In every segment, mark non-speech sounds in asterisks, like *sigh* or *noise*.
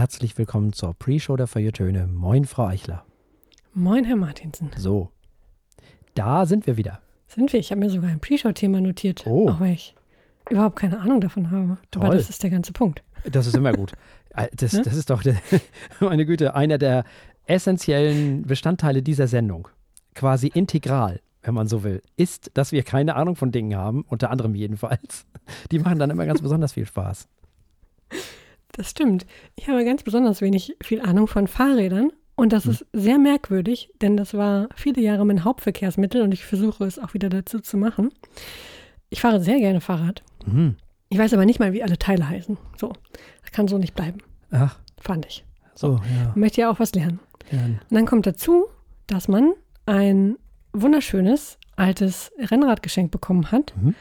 herzlich willkommen zur Pre-Show der Feuilletöne. Moin, Frau Eichler. Moin, Herr Martinsen. So, da sind wir wieder. Sind wir? Ich habe mir sogar ein Pre-Show-Thema notiert. Oh. Auch weil ich überhaupt keine Ahnung davon habe. Toll. Aber das ist der ganze Punkt. Das ist immer gut. *laughs* Äh, Das, Ne? das ist doch, *laughs* meine Güte, einer der essentiellen Bestandteile dieser Sendung. Quasi integral, wenn man so will, ist, dass wir keine Ahnung von Dingen haben, unter anderem jedenfalls. Die machen dann immer ganz besonders viel Spaß. *laughs* Das stimmt. Ich habe ganz besonders wenig viel Ahnung von Fahrrädern. Und das ist sehr merkwürdig, denn das war viele Jahre mein Hauptverkehrsmittel und ich versuche es auch wieder dazu zu machen. Ich fahre sehr gerne Fahrrad. Mhm. Ich weiß aber nicht mal, wie alle Teile heißen. So, das kann so nicht bleiben, Ach, fand ich. so, ja. Ich möchte ja auch was lernen. gern. Und dann kommt dazu, dass man ein wunderschönes altes Rennrad geschenkt bekommen hat. Mhm.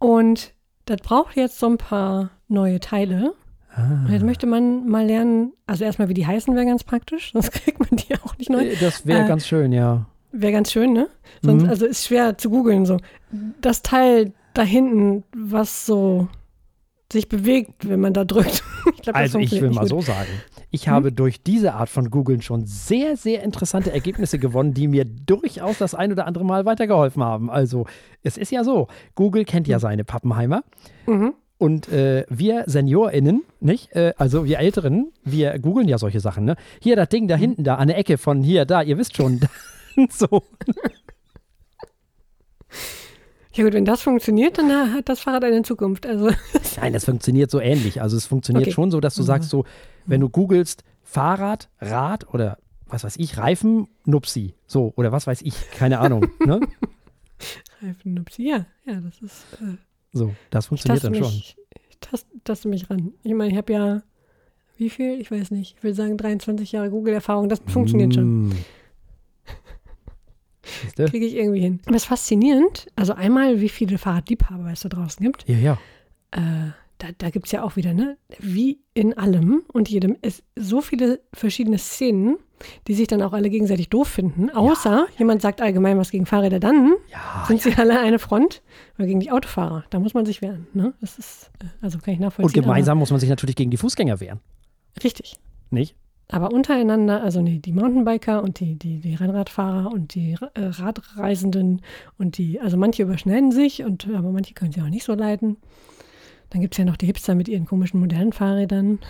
Und das braucht jetzt so ein paar neue Teile. Ah. Und jetzt möchte man mal lernen, also erstmal, wie die heißen, wäre ganz praktisch. *laughs* Sonst kriegt man die auch nicht neu. Äh, Das wäre Äh, ganz schön, ja. Wäre ganz schön, ne? Sonst, Mhm. also ist schwer zu googeln. So. Das Teil da hinten, was so sich bewegt, wenn man da drückt. *laughs* Ich glaub, Also ich will mal gut. so sagen. Ich habe durch diese Art von Googeln schon sehr, sehr interessante Ergebnisse gewonnen, die mir durchaus das ein oder andere Mal weitergeholfen haben. Also es ist ja so, Google kennt ja seine Pappenheimer. Mhm. Und äh, wir SeniorInnen, nicht? Äh, also wir Älteren, wir googeln ja solche Sachen, ne? Hier das Ding da hinten, da an der Ecke von hier, da, ihr wisst schon. *laughs* so. Ja gut, wenn das funktioniert, dann äh, hat das Fahrrad eine Zukunft. Also *laughs* Nein, das funktioniert so ähnlich. Also es funktioniert Okay. schon so, dass du sagst so, wenn du googelst Fahrrad, Rad oder was weiß ich, Reifen, Nupsi. So, oder was weiß ich, keine Ahnung. ne? *laughs* Reifennupsi, ja, ja, das ist. Äh, So, das funktioniert dann schon. mich, ich taste, taste mich ran. Ich meine, ich habe ja, wie viel? Ich weiß nicht. Ich will sagen 23 Jahre Google-Erfahrung. Das funktioniert schon. Mm. *laughs* Siehste? Kriege ich irgendwie hin. Aber es ist faszinierend. Also einmal, wie viele Fahrradliebhaber es da draußen gibt. Ja, ja. Äh, da da gibt es ja auch wieder, ne? Wie in allem und jedem ist so viele verschiedene Szenen, die sich dann auch alle gegenseitig doof finden. Außer jemand sagt allgemein was gegen Fahrräder, dann Ja, sind sie alle eine Front oder gegen die Autofahrer. Da muss man sich wehren. Ne? Das ist, äh, also kann ich nachvollziehen. Und gemeinsam muss man sich natürlich gegen die Fußgänger wehren. Richtig. Nicht? Aber untereinander, also nee, die Mountainbiker und die, die, die Rennradfahrer und die äh, Radreisenden und die, also manche überschneiden sich und aber manche können sie auch nicht so leiden. Dann gibt es ja noch die Hipster mit ihren komischen modernen Fahrrädern.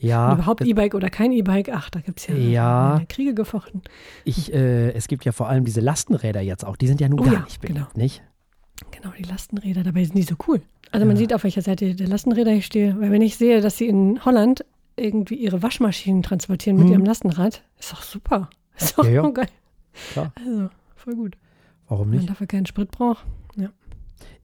Ja. und überhaupt E-Bike oder kein E-Bike. Ach, da gibt es ja, Ja. Kriege gefochten. Ich, äh, es gibt ja vor allem diese Lastenräder jetzt auch. Die sind ja nun Oh gar ja, nicht beliebt, genau. nicht? Genau, die Lastenräder, dabei sind die so cool. Also man sieht, auf welcher Seite der Lastenräder ich stehe. Weil wenn ich sehe, dass sie in Holland irgendwie ihre Waschmaschinen transportieren mit Hm. ihrem Lastenrad, ist doch super. Ist doch Ja, ja. geil. Klar. Also, voll gut. Warum Wenn man nicht? dafür keinen Sprit braucht.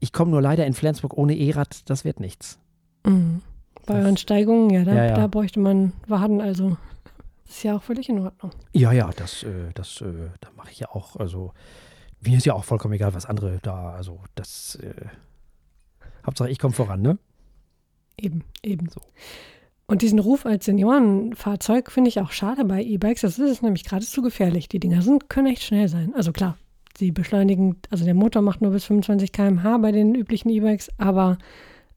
Ich komme nur leider in Flensburg ohne E-Rad, das wird nichts. Mhm. Bei Das- euren Steigungen, ja da, Ja, ja. da bräuchte man Waden, also ist ja auch völlig in Ordnung. Ja, ja, das, äh, das, äh, da mache ich ja auch, also mir ist ja auch vollkommen egal, was andere da, also das, äh, Hauptsache ich komme voran, ne? Eben, eben. So. Und diesen Ruf als Seniorenfahrzeug finde ich auch schade bei E-Bikes. Das ist nämlich gerade zu gefährlich. Die Dinger sind, können echt schnell sein. Also klar, sie beschleunigen, also der Motor macht nur bis 25 km/h bei den üblichen E-Bikes, aber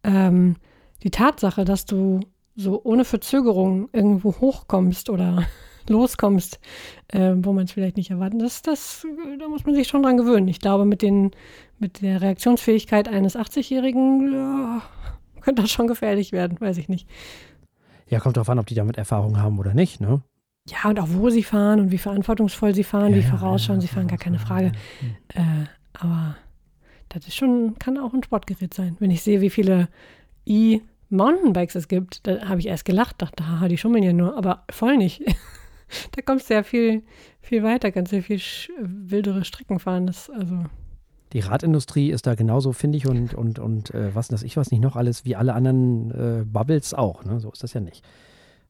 ähm, die Tatsache, dass du so ohne Verzögerung irgendwo hochkommst oder *laughs* loskommst, äh, wo man es vielleicht nicht erwartet, das, das, da muss man sich schon dran gewöhnen. Ich glaube, mit, den, mit der Reaktionsfähigkeit eines 80-Jährigen ja, könnte das schon gefährlich werden, weiß ich nicht. Ja, kommt drauf an, ob die damit Erfahrung haben oder nicht, ne? Ja, und auch wo sie fahren und wie verantwortungsvoll sie fahren, wie vorausschauen sie fahren, gar keine Frage. Äh, aber das ist schon, kann auch ein Sportgerät sein. Wenn ich sehe, wie viele E-Mountainbikes es gibt, da habe ich erst gelacht, dachte, haha, die schummeln ja nur, aber voll nicht. *laughs* da kommst du ja viel, viel weiter, kannst ja viel wildere Strecken fahren. Das, also, Die Radindustrie ist da genauso findig und, und, und äh, was das ich was nicht noch alles, wie alle anderen äh, Bubbles auch, ne? So ist das ja nicht.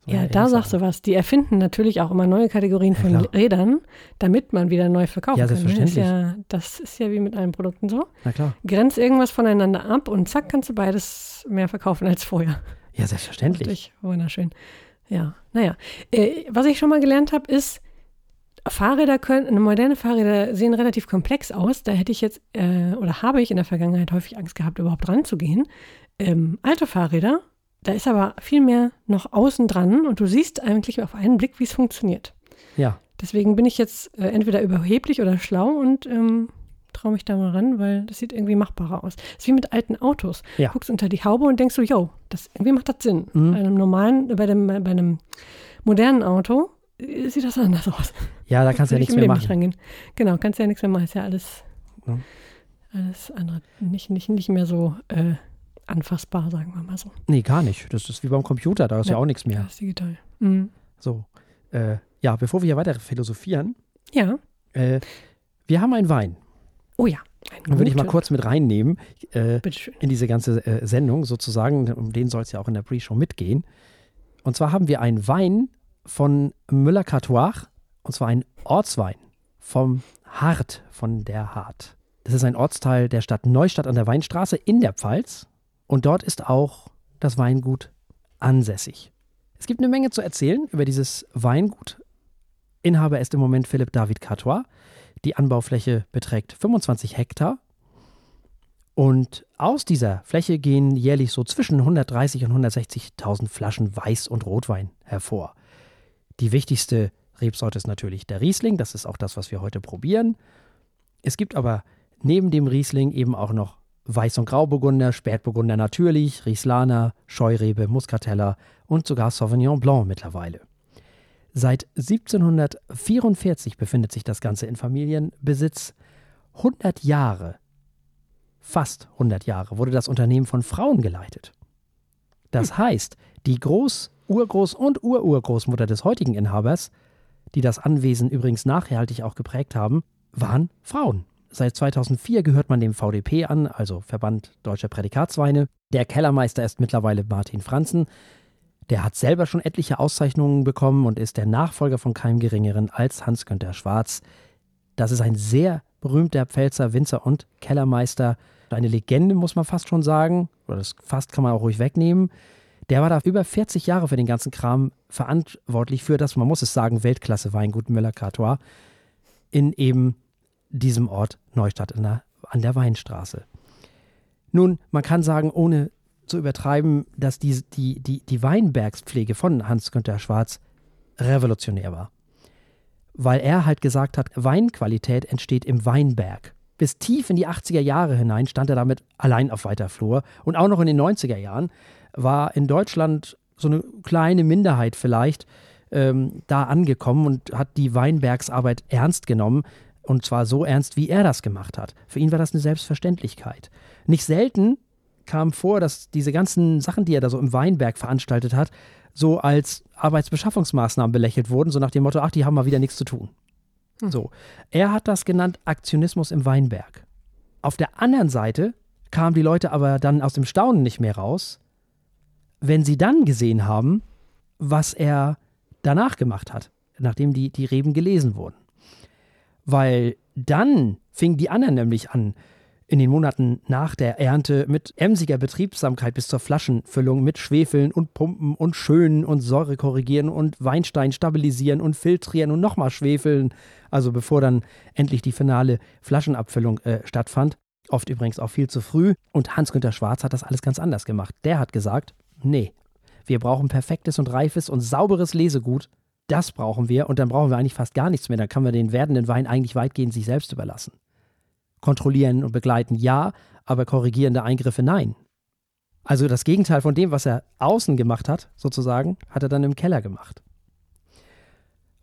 Ja, da sagst du was. Die erfinden natürlich auch immer neue Kategorien Ja, von klar. Rädern, damit man wieder neu verkaufen Ja, kann. ne? Ist selbstverständlich. ja, das ist ja wie mit allen Produkten so. Na klar. Grenz irgendwas voneinander ab und zack, kannst du beides mehr verkaufen als vorher. Ja, selbstverständlich. Richtig, wunderschön. Ja, naja. Äh, was ich schon mal gelernt habe, ist, Fahrräder können, moderne Fahrräder sehen relativ komplex aus. Da hätte ich jetzt, äh, oder habe ich in der Vergangenheit häufig Angst gehabt, überhaupt ranzugehen. Ähm, alte Fahrräder Da ist aber viel mehr noch außen dran und du siehst eigentlich auf einen Blick, wie es funktioniert. Ja. Deswegen bin ich jetzt äh, entweder überheblich oder schlau und ähm, traue mich da mal ran, weil das sieht irgendwie machbarer aus. Das ist wie mit alten Autos. Ja. Du guckst unter die Haube und denkst so, yo, das irgendwie macht das Sinn. Mhm. Bei einem normalen, bei dem, bei einem modernen Auto äh, sieht das anders aus. Ja, da kannst du ja nichts mehr machen. rangehen. Genau, kannst ja nichts mehr machen. Ist ja alles, Ja. alles andere. Nicht, nicht, nicht mehr so äh, anfassbar, sagen wir mal so. Nee, gar nicht. Das ist wie beim Computer, da ist ja, Ja. auch nichts mehr. Das ist digital. Mhm. So. Äh, ja, bevor wir hier weiter philosophieren, Ja. äh, wir haben einen Wein. Oh ja. Ein Den würde ich mal kurz mit reinnehmen äh, in diese ganze äh, Sendung sozusagen. Um den soll es ja auch in der Pre-Show mitgehen. Und zwar haben wir einen Wein von Müller-Cartoir und zwar einen Ortswein vom Hart, von der Hart. Das ist ein Ortsteil der Stadt Neustadt an der Weinstraße in der Pfalz. Und dort ist auch das Weingut ansässig. Es gibt eine Menge zu erzählen über dieses Weingut. Inhaber ist im Moment Philipp David Cartois. Die Anbaufläche beträgt 25 Hektar. Und aus dieser Fläche gehen jährlich so zwischen 130 und 160.000 Flaschen Weiß- und Rotwein hervor. Die wichtigste Rebsorte ist natürlich der Riesling. Das ist auch das, was wir heute probieren. Es gibt aber neben dem Riesling eben auch noch Weiß- und Grauburgunder, Spätburgunder natürlich, Rieslaner, Scheurebe, Muscatella und sogar Sauvignon Blanc mittlerweile. Seit 1744 befindet sich das Ganze in Familienbesitz. 100 Jahre, fast 100 Jahre, wurde das Unternehmen von Frauen geleitet. Das heißt, die Groß-, Urgroß- und Ururgroßmutter des heutigen Inhabers, die das Anwesen übrigens nachhaltig auch geprägt haben, waren Frauen. Seit 2004 gehört man dem VDP an, also Verband Deutscher Prädikatsweine. Der Kellermeister ist mittlerweile Martin Franzen. Der hat selber schon etliche Auszeichnungen bekommen und ist der Nachfolger von keinem Geringeren als Hans-Günther Schwarz. Das ist ein sehr berühmter Pfälzer Winzer und Kellermeister. Eine Legende, muss man fast schon sagen. Oder das fast kann man auch ruhig wegnehmen. Der war da über 40 Jahre für den ganzen Kram verantwortlich für das, man muss es sagen, Weltklasse-Weingut Müller-Cartois in eben diesem Ort Neustadt an der, an der Weinstraße. Nun, man kann sagen, ohne zu übertreiben, dass die, die, die, die Weinbergspflege von Hans-Günther Schwarz revolutionär war. Weil er halt gesagt hat, Weinqualität entsteht im Weinberg. Bis tief in die 80er Jahre hinein stand er damit allein auf weiter Flur. Und auch noch in den 90er Jahren war in Deutschland so eine kleine Minderheit vielleicht ähm, da angekommen und hat die Weinbergsarbeit ernst genommen. Und zwar so ernst, wie er das gemacht hat. Für ihn war das eine Selbstverständlichkeit. Nicht selten kam vor, dass diese ganzen Sachen, die er da so im Weinberg veranstaltet hat, so als Arbeitsbeschaffungsmaßnahmen belächelt wurden, so nach dem Motto, ach, die haben mal wieder nichts zu tun. So. Er hat das genannt Aktionismus im Weinberg. Auf der anderen Seite kamen die Leute aber dann aus dem Staunen nicht mehr raus, wenn sie dann gesehen haben, was er danach gemacht hat, nachdem die, die Reben gelesen wurden. Weil dann fingen die anderen nämlich an, in den Monaten nach der Ernte mit emsiger Betriebsamkeit bis zur Flaschenfüllung mit Schwefeln und Pumpen und Schönen und Säure korrigieren und Weinstein stabilisieren und filtrieren und nochmal schwefeln. Also bevor dann endlich die finale Flaschenabfüllung äh, stattfand. Oft übrigens auch viel zu früh. Und Hans-Günther Schwarz hat das alles ganz anders gemacht. Der hat gesagt, nee, wir brauchen perfektes und reifes und sauberes Lesegut. Das brauchen wir und dann brauchen wir eigentlich fast gar nichts mehr. Dann kann man den werdenden Wein eigentlich weitgehend sich selbst überlassen. Kontrollieren und begleiten ja, aber korrigierende Eingriffe nein. Also das Gegenteil von dem, was er außen gemacht hat, sozusagen, hat er dann im Keller gemacht.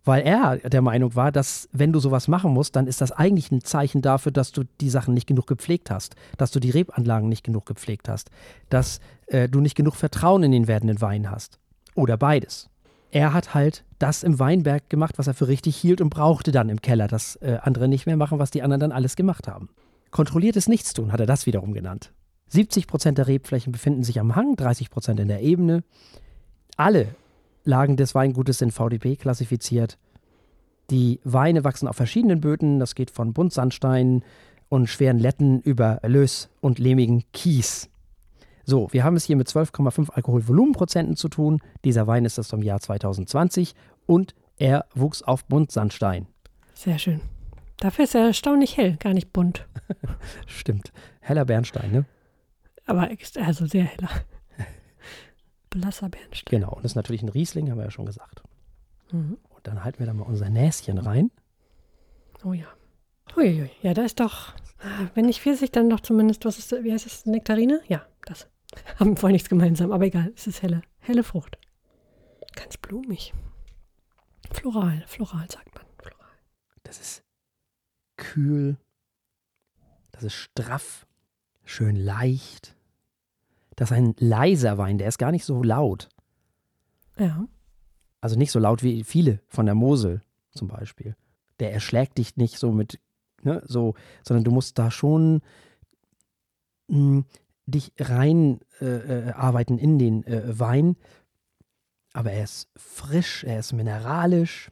Weil er der Meinung war, dass wenn du sowas machen musst, dann ist das eigentlich ein Zeichen dafür, dass du die Sachen nicht genug gepflegt hast, dass du die Rebanlagen nicht genug gepflegt hast, dass äh, du nicht genug Vertrauen in den werdenden Wein hast. Oder beides. Er hat halt das im Weinberg gemacht, was er für richtig hielt und brauchte dann im Keller, dass äh, andere nicht mehr machen, was die anderen dann alles gemacht haben. Kontrolliertes Nichtstun hat er das wiederum genannt. 70 Prozent der Rebflächen befinden sich am Hang, 30 Prozent in der Ebene. Alle Lagen des Weingutes sind VDP klassifiziert. Die Weine wachsen auf verschiedenen Böden. Das geht von Buntsandstein und schweren Letten über Lös und lehmigen Kies. So, wir haben es hier mit 12,5 Alkoholvolumenprozenten zu tun. Dieser Wein ist aus dem Jahr 2020 und er wuchs auf Buntsandstein. Sehr schön. Dafür ist er erstaunlich hell, gar nicht bunt. *laughs* Stimmt. Heller Bernstein, ne? Aber also sehr heller. Blasser Bernstein. Genau, und das ist natürlich ein Riesling, haben wir ja schon gesagt. Mhm. Und dann halten wir da mal unser Näschen rein. Oh ja. Uiui, ja, da ist doch, ah, wenn nicht Pfirsich, dann doch zumindest, was ist, wie heißt das, Nektarine? Ja, das. *laughs* Haben voll nichts gemeinsam, aber egal, es ist helle, helle Frucht. Ganz blumig. Floral, floral sagt man. Floral. Das ist kühl. Das ist straff. Schön leicht. Das ist ein leiser Wein, der ist gar nicht so laut. Ja. Also nicht so laut wie viele von der Mosel zum Beispiel. Der erschlägt dich nicht so mit, ne, so, sondern du musst da schon mh, dich rein äh, äh, arbeiten in den äh, Wein. Aber er ist frisch, er ist mineralisch.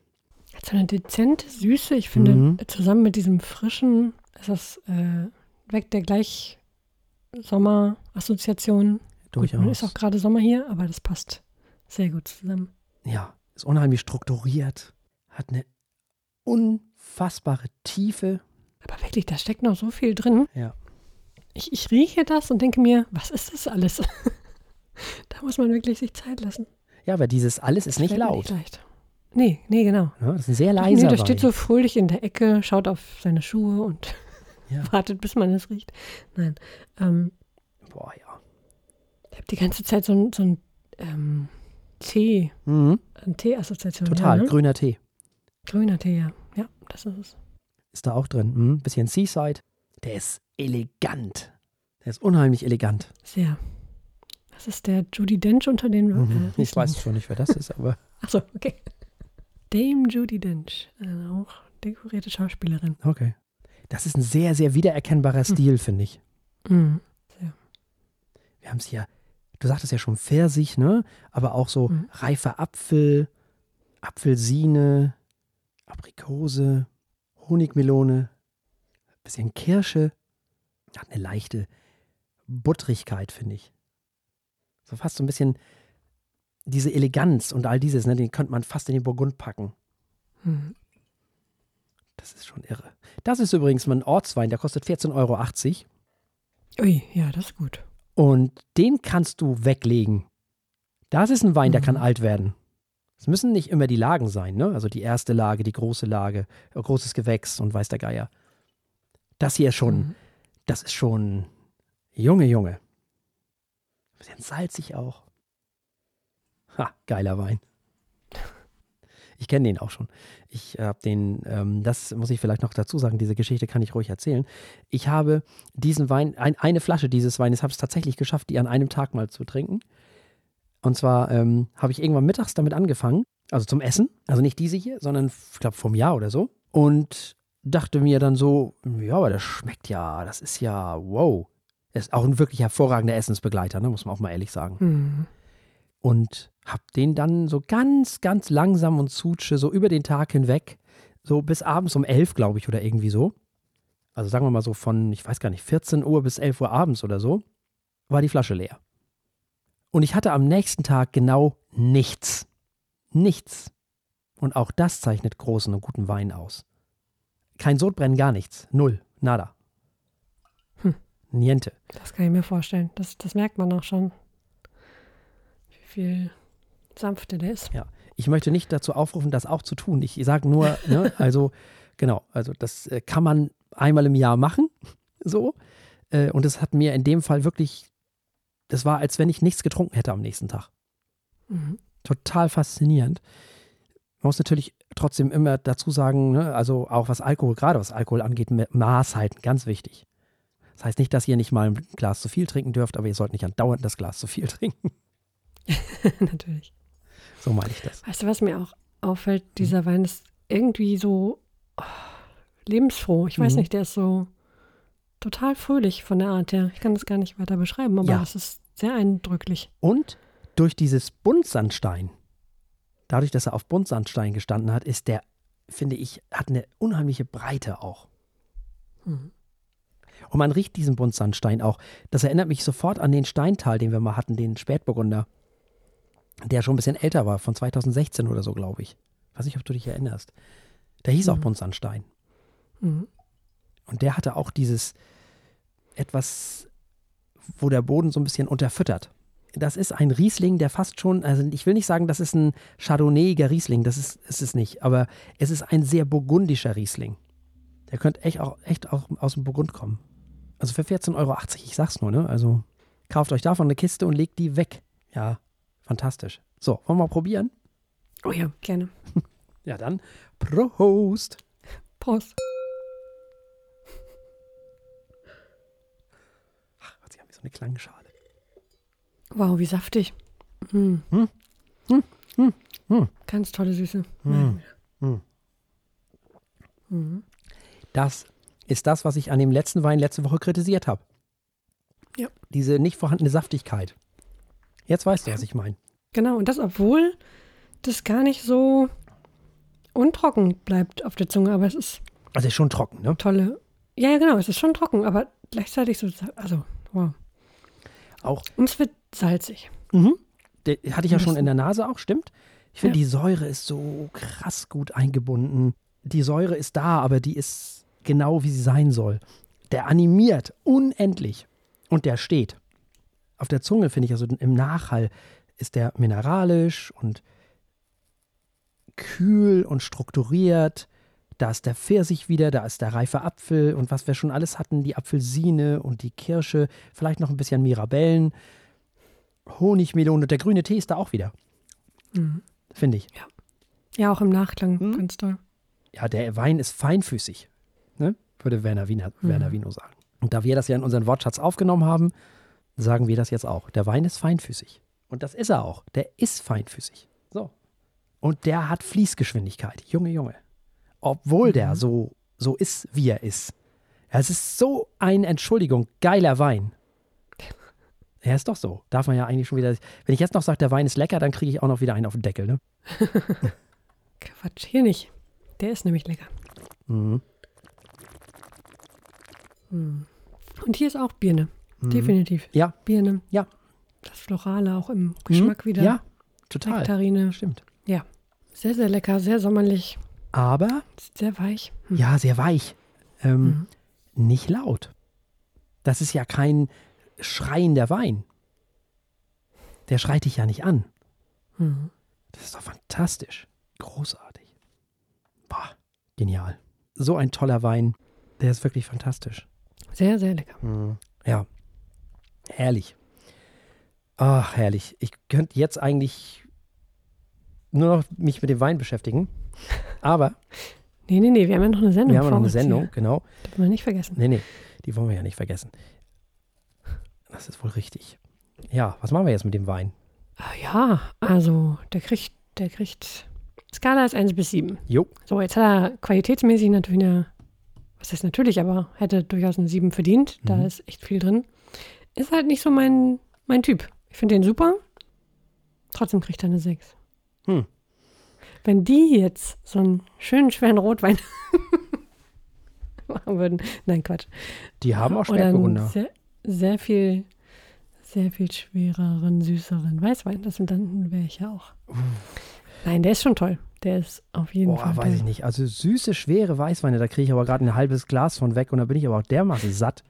Hat so eine dezente Süße. Ich finde, Mhm. zusammen mit diesem frischen, ist das, äh, weckt der gleich Sommerassoziation. Gut, nun ist Durchaus. auch gerade Sommer hier, aber das passt sehr gut zusammen. Ja, ist unheimlich strukturiert. Hat eine unfassbare Tiefe. Aber wirklich, da steckt noch so viel drin. Ja. Ich, ich rieche das und denke mir, was ist das alles? *laughs* da muss man wirklich sich Zeit lassen. Ja, aber dieses alles ist nicht Fällt mir laut. leicht. Nee, nee, genau. Ja, das ist ein sehr Nee, leiser der steht Wein. so fröhlich in der Ecke, schaut auf seine Schuhe und *laughs* Ja. wartet, bis man es riecht. Nein. Ähm, Boah, ja. ich habe die ganze Zeit so ein, so ein ähm, Tee, Mhm. eine Tee-Assoziation. Total, Ja, ne? grüner Tee. Grüner Tee, ja. Ja, das ist es. Ist da auch drin. Mhm. Bisschen Seaside. Der ist elegant. Der ist unheimlich elegant. Sehr. Das ist der Judy Dench unter den. Mhm. Äh, Ich weiß schon nicht, wer das ist, aber *laughs* Achso, okay. Dame Judy Dench, äh, auch dekorierte Schauspielerin. okay. Das ist ein sehr, sehr wiedererkennbarer Stil, finde ich. Mhm. Wir haben es hier, du sagtest ja schon Pfirsich, ne? Aber auch so Mhm. reifer Apfel, Apfelsine, Aprikose, Honigmelone, bisschen Kirsche. Hat eine leichte Buttrigkeit, finde ich. So fast so ein bisschen diese Eleganz und all dieses, ne, den könnte man fast in den Burgund packen. Mhm. Das ist schon irre. Das ist übrigens mein Ortswein, der kostet 14,80 Euro. Ui, ja, das ist gut. Und den kannst du weglegen. Das ist ein Wein, der Mhm. kann alt werden. Es müssen nicht immer die Lagen sein, ne? Also die erste Lage, die große Lage, äh, großes Gewächs und weiß der Geier. Das hier ist schon, Mhm. Das ist schon Junge, Junge. Bisschen salzig auch. Ha, geiler Wein. Ich kenne den auch schon. Ich habe den, ähm, das muss ich vielleicht noch dazu sagen, diese Geschichte kann ich ruhig erzählen. Ich habe diesen Wein, ein, eine Flasche dieses Weines, habe es tatsächlich geschafft, die an einem Tag mal zu trinken. Und zwar ähm, habe ich irgendwann mittags damit angefangen, also zum Essen, also nicht diese hier, sondern ich glaube vom Jahr oder so. Und dachte mir dann so, ja, aber das schmeckt ja, das ist ja, wow. Ist auch ein wirklich hervorragender Essensbegleiter, ne, muss man auch mal ehrlich sagen. Mhm. Und hab den dann so ganz, ganz langsam und zutsche, so über den Tag hinweg, so bis abends um elf, glaube ich, oder irgendwie so. Also sagen wir mal so von, ich weiß gar nicht, 14 Uhr bis 11 Uhr abends oder so, war die Flasche leer. Und ich hatte am nächsten Tag genau nichts. Nichts. Und auch das zeichnet großen und guten Wein aus. Kein Sodbrennen, gar nichts. Null. Nada. Hm. Niente. Das kann ich mir vorstellen. Das, das merkt man auch schon. Wie viel sanfter der ist. Ich möchte nicht dazu aufrufen, das auch zu tun. Ich sage nur, *laughs* ne, also, genau, also das äh, kann man einmal im Jahr machen, so. Äh, und es hat mir in dem Fall wirklich, das war, als wenn ich nichts getrunken hätte am nächsten Tag. Mhm. Total faszinierend. Man muss natürlich trotzdem immer dazu sagen, ne, also auch was Alkohol, gerade was Alkohol angeht, Ma- Maß halten, ganz wichtig. Das heißt nicht, dass ihr nicht mal ein Glas zu viel trinken dürft, aber ihr sollt nicht andauernd das Glas zu viel *laughs* trinken. *laughs* Natürlich. So meine ich das. Weißt du, was mir auch auffällt? Dieser Wein ist irgendwie so oh, lebensfroh. Ich weiß Mhm. nicht, der ist so total fröhlich von der Art her. Ich kann das gar nicht weiter beschreiben, aber Ja. es ist sehr eindrücklich. Und durch dieses Buntsandstein, dadurch, dass er auf Buntsandstein gestanden hat, ist der, finde ich, hat eine unheimliche Breite auch. Mhm. Und man riecht diesen Buntsandstein auch. Das erinnert mich sofort an den Steintal, den wir mal hatten, den Spätburgunder, der schon ein bisschen älter war, von 2016 oder so, glaube ich. Weiß nicht, ob du dich erinnerst. Der hieß auch Mhm. Buntsandstein. Mhm. Und der hatte auch dieses etwas, wo der Boden so ein bisschen unterfüttert. Das ist ein Riesling, der fast schon, also ich will nicht sagen, das ist ein Chardonnayiger Riesling, das ist, ist es nicht, aber es ist ein sehr burgundischer Riesling. Der könnte echt auch, echt auch aus dem Burgund kommen. Also für 14,80 Euro, ich sag's nur, ne? Also kauft euch davon eine Kiste und legt die weg. Ja, fantastisch. So, wollen wir mal probieren? Oh ja, gerne. *laughs* Ja, dann Prost. Prost. Ach, sie haben wie so eine Klangschale. Wow, wie saftig. Hm. Hm. Hm. Hm. Hm. Ganz tolle Süße. Hm. Hm. Mhm. Das ist das, was ich an dem letzten Wein letzte Woche kritisiert habe. Ja. Diese nicht vorhandene Saftigkeit. Jetzt weißt du, was ich meine. Genau, und das, obwohl das gar nicht so untrocken bleibt auf der Zunge, aber es ist Also ist schon trocken, ne? tolle. Ja, ja, genau, es ist schon trocken, aber gleichzeitig so, also, wow. Auch, Und es wird salzig. mhm. Der, hatte ich ja schon in der Nase auch, stimmt? Ich finde, Ja. die Säure ist so krass gut eingebunden. Die Säure ist da, aber die ist genau wie sie sein soll. Der animiert unendlich. Und der steht. Auf der Zunge finde ich, also im Nachhall ist der mineralisch und kühl und strukturiert. Da ist der Pfirsich wieder, da ist der reife Apfel und was wir schon alles hatten, die Apfelsine und die Kirsche, vielleicht noch ein bisschen Mirabellen, Honigmelone und der grüne Tee ist da auch wieder, Mhm. finde ich. Ja, auch im Nachklang, Hm? ganz toll. Ja, der Wein ist feinfüßig, ne? würde Werner, Wiener, Mhm. Werner Wino sagen. Und da wir das ja in unseren Wortschatz aufgenommen haben, sagen wir das jetzt auch. Der Wein ist feinfüßig. Und das ist er auch. Der ist feinfüßig. So. Und der hat Fließgeschwindigkeit. Junge, Junge. Obwohl der Mhm. so, so ist, wie er ist. Es ist so ein, Entschuldigung, geiler Wein. *laughs* Er ist doch so. Darf man ja eigentlich schon wieder. Wenn ich jetzt noch sage, der Wein ist lecker, dann kriege ich auch noch wieder einen auf den Deckel, ne? *laughs* Quatsch, hier nicht. Der ist nämlich lecker. Mhm. Mhm. Und hier ist auch Birne. Mhm. Definitiv. Ja. Birne. Ja. Das Florale auch im Geschmack wieder. Ja, total. Nektarine. Stimmt. Sehr, sehr lecker, sehr sommerlich, Aber, sehr weich. Hm. ja, sehr weich. Ähm, Mhm. Nicht laut. Das ist ja kein schreiender Wein. Der schreit dich ja nicht an. Mhm. Das ist doch fantastisch. Großartig. Boah, genial. So ein toller Wein. Der ist wirklich fantastisch. Sehr, sehr lecker. Ja. Herrlich. Ach, herrlich. Ich könnte jetzt eigentlich nur noch mich mit dem Wein beschäftigen. Aber Nee, nee, nee, wir haben ja noch eine Sendung wir haben ja noch eine Sendung, Hier. genau. Dürfen wir nicht vergessen. Nee, nee, die wollen wir ja nicht vergessen. Das ist wohl richtig. Ja, was machen wir jetzt mit dem Wein? Ah, ja, also der kriegt, der kriegt. Skala ist 1 bis 7. Jo, So, jetzt hat er qualitätsmäßig natürlich eine, was heißt natürlich, aber hätte durchaus eine 7 verdient. Da Mhm. ist echt viel drin. Ist halt nicht so mein, mein Typ. Ich finde den super. Trotzdem kriegt er eine 6. Hm. Wenn die jetzt so einen schönen, schweren Rotwein *laughs* machen würden. Nein, Quatsch. die haben auch Spätburgunder. sehr, sehr viel, sehr viel schwereren, süßeren Weißwein. Das und dann wäre ich ja auch. Nein, der ist schon toll. Der ist auf jeden Boah, Fall weiß ich nicht. Also süße, schwere Weißweine, da kriege ich aber gerade ein halbes Glas von weg und da bin ich aber auch dermaßen satt.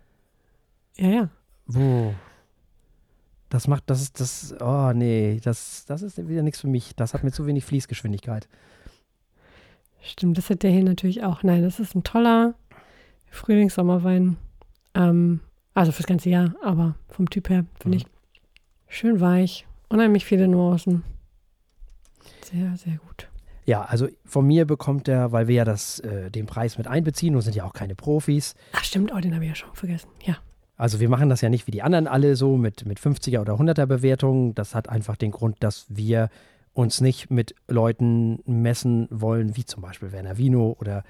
Ja, ja. Boah. Das macht, das ist, das, oh nee, das, das ist wieder nichts für mich. Das hat mir zu wenig Fließgeschwindigkeit. Stimmt, das hat der hier natürlich auch. Nein, das ist ein toller Frühlings-Sommerwein. Ähm, also fürs ganze Jahr, aber vom Typ her finde Mhm. ich schön weich, unheimlich viele Nuancen. Sehr, sehr gut. Ja, also von mir bekommt er, weil wir ja das, äh, den Preis mit einbeziehen und sind ja auch keine Profis. Ach stimmt, oh, den habe ich ja schon vergessen. Ja. Also wir machen das ja nicht wie die anderen alle so mit, mit 50er oder 100er Bewertungen. Das hat einfach den Grund, dass wir uns nicht mit Leuten messen wollen, wie zum Beispiel Werner Vino oder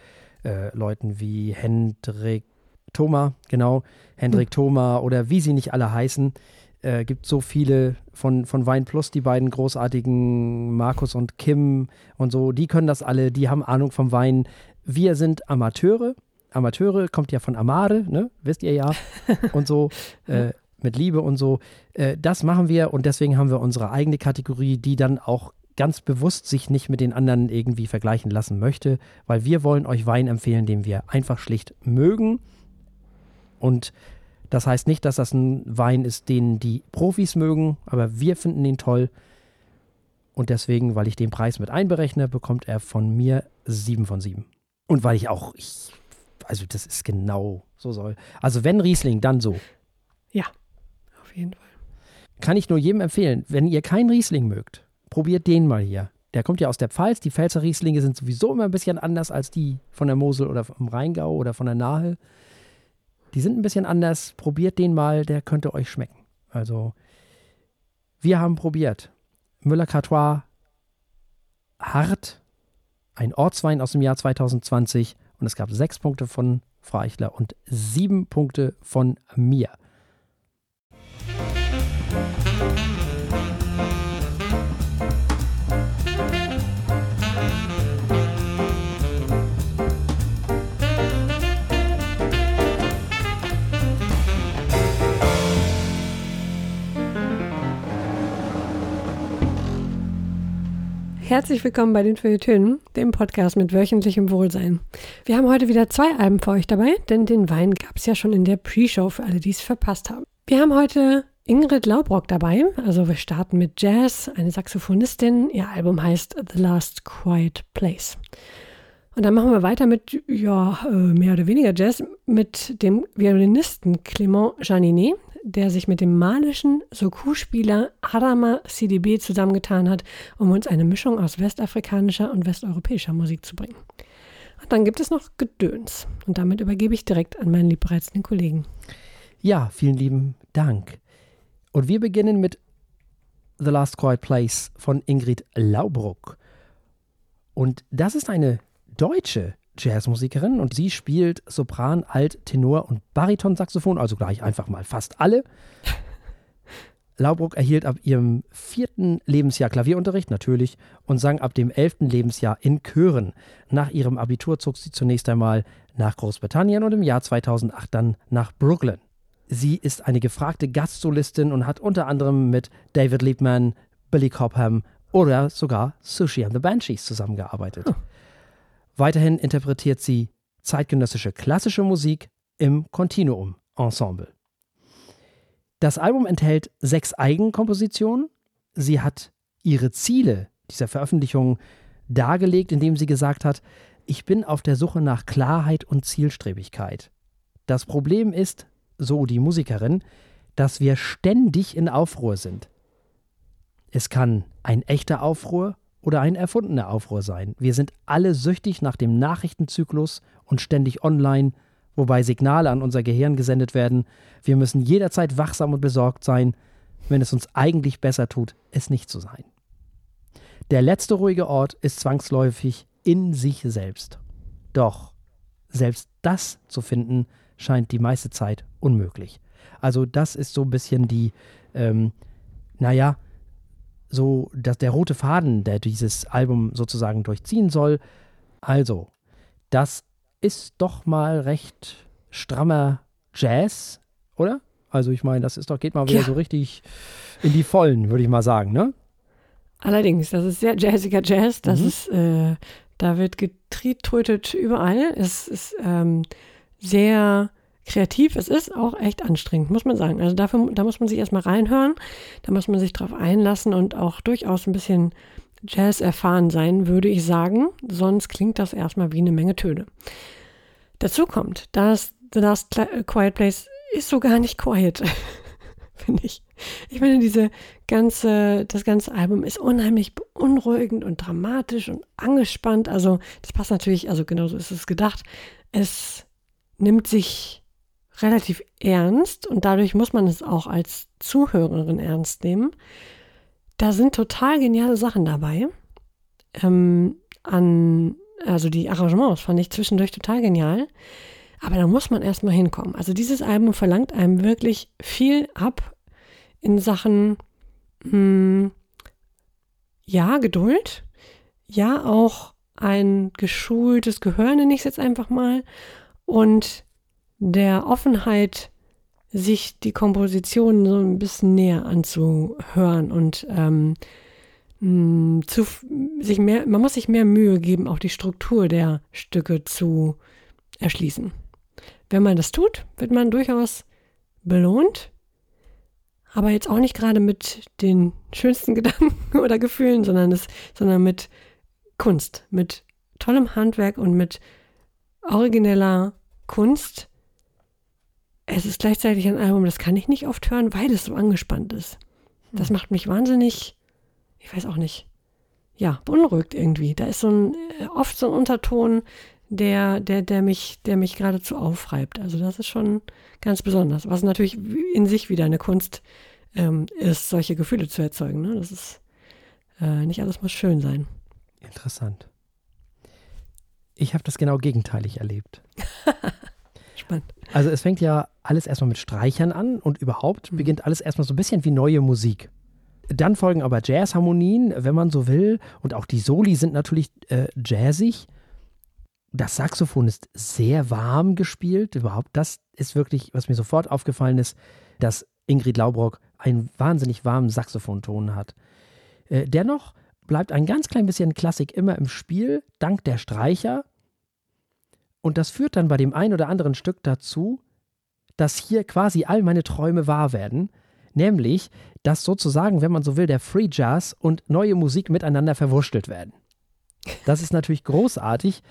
äh, Leuten wie Hendrik Thoma, genau, Hendrik Thoma oder wie sie nicht alle heißen. Äh, gibt so viele von, von Wein Plus, die beiden großartigen Markus und Kim und so, die können das alle, die haben Ahnung vom Wein. Wir sind Amateure. Amateure kommt ja von Amare, ne? Wisst ihr ja. *laughs* Und so, äh, mit Liebe und so. Äh, das machen wir und deswegen haben wir unsere eigene Kategorie, die dann auch ganz bewusst sich nicht mit den anderen irgendwie vergleichen lassen möchte, weil wir wollen euch Wein empfehlen, den wir einfach schlicht mögen. Und Das heißt nicht, dass das ein Wein ist, den die Profis mögen, aber wir finden ihn toll. Und deswegen, weil ich den Preis mit einberechne, bekommt er von mir 7 von 7. Und weil ich auch, ich, also das ist genau so soll. Also wenn Riesling, dann so. Ja, auf jeden Fall. Kann ich nur jedem empfehlen, wenn ihr keinen Riesling mögt, probiert den mal hier. Der kommt ja aus der Pfalz. Die Pfälzer Rieslinge sind sowieso immer ein bisschen anders als die von der Mosel oder vom Rheingau oder von der Nahe. Die sind ein bisschen anders. Probiert den mal, der könnte euch schmecken. Also, wir haben probiert. Müller-Cartois Hart, ein Ortswein aus dem Jahr 2020. Und es gab sechs Punkte von Frau Eichler und sieben Punkte von mir. Herzlich willkommen bei den Feuilletönen, dem Podcast mit wöchentlichem Wohlsein. Wir haben heute wieder zwei Alben für euch dabei, denn den Wein gab es ja schon in der Pre-Show für alle, die es verpasst haben. Wir haben heute Ingrid Laubrock dabei, also wir starten mit Jazz, eine Saxophonistin. Ihr Album heißt The Last Quiet Place. Und dann machen wir weiter mit, ja, äh, mehr oder weniger Jazz, mit dem Violinisten Clément Janinet, der sich mit dem malischen Soku-Spieler Adama CDB zusammengetan hat, um uns eine Mischung aus westafrikanischer und westeuropäischer Musik zu bringen. Und dann gibt es noch Gedöns. Und damit übergebe ich direkt an meinen liebreizenden Kollegen. Ja, vielen lieben Dank. Und wir beginnen mit The Last Quiet Place von Ingrid Laubruck. Und das ist eine deutsche Jazzmusikerin und sie spielt Sopran, Alt, Tenor und Baritonsaxophon, also gleich einfach mal fast alle. *laughs* Laubruck erhielt ab ihrem vierten Lebensjahr Klavierunterricht, natürlich, und sang ab dem elften Lebensjahr in Chören. Nach ihrem Abitur zog sie zunächst einmal nach Großbritannien und im Jahr 2008 dann nach Brooklyn. Sie ist eine gefragte Gastsolistin und hat unter anderem mit David Liebman, Billy Cobham oder sogar Sushi and the Banshees zusammengearbeitet. Oh. Weiterhin interpretiert sie zeitgenössische klassische Musik im Continuum-Ensemble. Das Album enthält sechs Eigenkompositionen. Sie hat ihre Ziele dieser Veröffentlichung dargelegt, indem sie gesagt hat, ich bin auf der Suche nach Klarheit und Zielstrebigkeit. Das Problem ist, so die Musikerin, dass wir ständig in Aufruhr sind. Es kann ein echter Aufruhr oder ein erfundener Aufruhr sein. Wir sind alle süchtig nach dem Nachrichtenzyklus und ständig online, wobei Signale an unser Gehirn gesendet werden. Wir müssen jederzeit wachsam und besorgt sein, wenn es uns eigentlich besser tut, es nicht zu sein. Der letzte ruhige Ort ist zwangsläufig in sich selbst. Doch selbst das zu finden, scheint die meiste Zeit unmöglich. Also das ist so ein bisschen die, ähm, naja, so dass der rote Faden, der dieses Album sozusagen durchziehen soll. Also, das ist doch mal recht strammer Jazz, oder? Also ich meine, das ist doch, geht mal wieder ja. so richtig in die Vollen, würde ich mal sagen, ne? Allerdings, das ist sehr jazziger Jazz, das mhm. ist, äh, da wird getrietrötet überall. Es ist ähm, sehr kreativ. Es ist auch echt anstrengend, muss man sagen. Also dafür, da muss man sich erstmal reinhören, da muss man sich drauf einlassen und auch durchaus ein bisschen Jazz erfahren sein, würde ich sagen. Sonst klingt das erstmal wie eine Menge Töne. Dazu kommt, dass The Last Quiet Place ist so gar nicht quiet, *laughs* finde ich. Ich finde, diese ganze, das ganze Album ist unheimlich beunruhigend und dramatisch und angespannt. Also, das passt natürlich, also genauso ist es gedacht. Es nimmt sich relativ ernst und dadurch muss man es auch als Zuhörerin ernst nehmen. Da sind total geniale Sachen dabei. Ähm, an, also die Arrangements fand ich zwischendurch total genial. Aber da muss man erstmal hinkommen. Also dieses Album verlangt einem wirklich viel ab in Sachen, mh, hm, ja, Geduld, ja, auch ein geschultes Gehör, nenne ich es jetzt einfach mal. Und der Offenheit, sich die Komposition so ein bisschen näher anzuhören und ähm, mm, zu, sich mehr, man muss sich mehr Mühe geben, auch die Struktur der Stücke zu erschließen. Wenn man das tut, wird man durchaus belohnt, aber jetzt auch nicht gerade mit den schönsten *laughs* Gedanken oder Gefühlen, sondern, es, sondern mit Kunst, mit tollem Handwerk und mit origineller Kunst. Es ist gleichzeitig ein Album, das kann ich nicht oft hören, weil es so angespannt ist. Das hm. macht mich wahnsinnig, ich weiß auch nicht, ja, beunruhigt irgendwie. Da ist so ein, äh, oft so ein Unterton, der, der, der mich, der mich geradezu aufreibt. Also das ist schon ganz besonders. Was natürlich in sich wieder eine Kunst ähm, ist, solche Gefühle zu erzeugen. Ne? Das ist äh, nicht alles muss schön sein. Interessant. Ich habe das genau gegenteilig erlebt. *laughs* Spannend. Also es fängt ja alles erstmal mit Streichern an und überhaupt mhm. beginnt alles erstmal so ein bisschen wie neue Musik. Dann folgen aber Jazzharmonien, wenn man so will, und auch die Soli sind natürlich äh, jazzig. Das Saxophon ist sehr warm gespielt. Überhaupt, das ist wirklich, was mir sofort aufgefallen ist, dass Ingrid Laubrock einen wahnsinnig warmen Saxophonton hat. Äh, dennoch bleibt ein ganz klein bisschen Klassik immer im Spiel, dank der Streicher. Und das führt dann bei dem einen oder anderen Stück dazu, dass hier quasi all meine Träume wahr werden. Nämlich, dass sozusagen, wenn man so will, der Free Jazz und neue Musik miteinander verwurschtelt werden. Das ist natürlich großartig.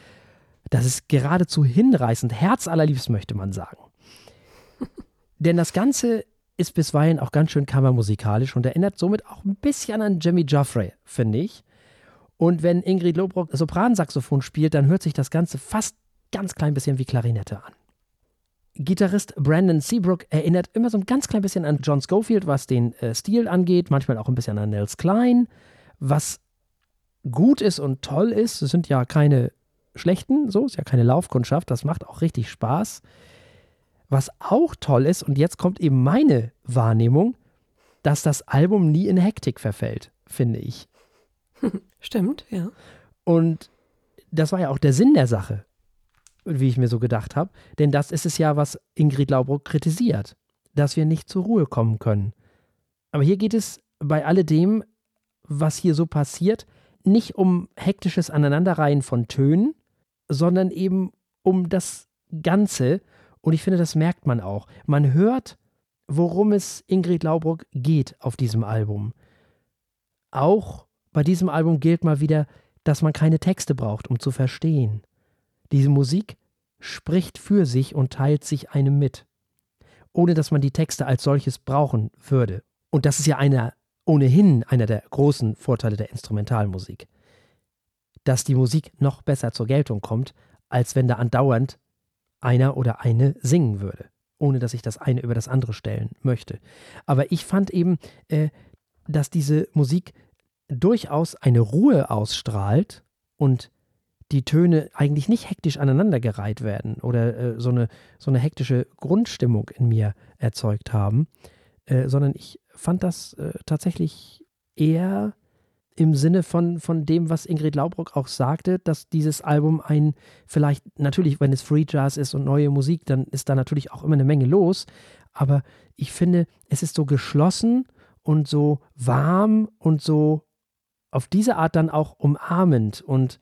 Das ist geradezu hinreißend, herzallerliebst möchte man sagen. *laughs* Denn das Ganze ist bisweilen auch ganz schön kammermusikalisch und erinnert somit auch ein bisschen an Jimmy Joffrey, finde ich. Und wenn Ingrid Lobrock Sopransaxophon spielt, dann hört sich das Ganze fast ganz klein bisschen wie Klarinette an. Gitarrist Brandon Seabrook erinnert immer so ein ganz klein bisschen an John Schofield, was den äh, Stil angeht, manchmal auch ein bisschen an Nels Klein, was gut ist und toll ist. Es sind ja keine schlechten, so ist ja keine Laufkundschaft, das macht auch richtig Spaß. Was auch toll ist, und jetzt kommt eben meine Wahrnehmung, dass das Album nie in Hektik verfällt, finde ich. *laughs* Stimmt, ja. Und das war ja auch der Sinn der Sache, wie ich mir so gedacht habe. Denn das ist es ja, was Ingrid Laubruck kritisiert, dass wir nicht zur Ruhe kommen können. Aber hier geht es bei alledem, was hier so passiert, nicht um hektisches Aneinanderreihen von Tönen, sondern eben um das Ganze. Und ich finde, das merkt man auch. Man hört, worum es Ingrid Laubruck geht auf diesem Album. Auch bei diesem Album gilt mal wieder, dass man keine Texte braucht, um zu verstehen. Diese Musik spricht für sich und teilt sich einem mit, ohne dass man die Texte als solches brauchen würde. Und das ist ja einer, ohnehin einer der großen Vorteile der Instrumentalmusik dass die Musik noch besser zur Geltung kommt, als wenn da andauernd einer oder eine singen würde, ohne dass ich das eine über das andere stellen möchte. Aber ich fand eben, äh, dass diese Musik durchaus eine Ruhe ausstrahlt und die Töne eigentlich nicht hektisch aneinandergereiht werden oder äh, so, eine, so eine hektische Grundstimmung in mir erzeugt haben, äh, sondern ich fand das äh, tatsächlich eher im Sinne von, von dem, was Ingrid Laubrock auch sagte, dass dieses Album ein, vielleicht, natürlich, wenn es Free Jazz ist und neue Musik, dann ist da natürlich auch immer eine Menge los. Aber ich finde, es ist so geschlossen und so warm und so auf diese Art dann auch umarmend. Und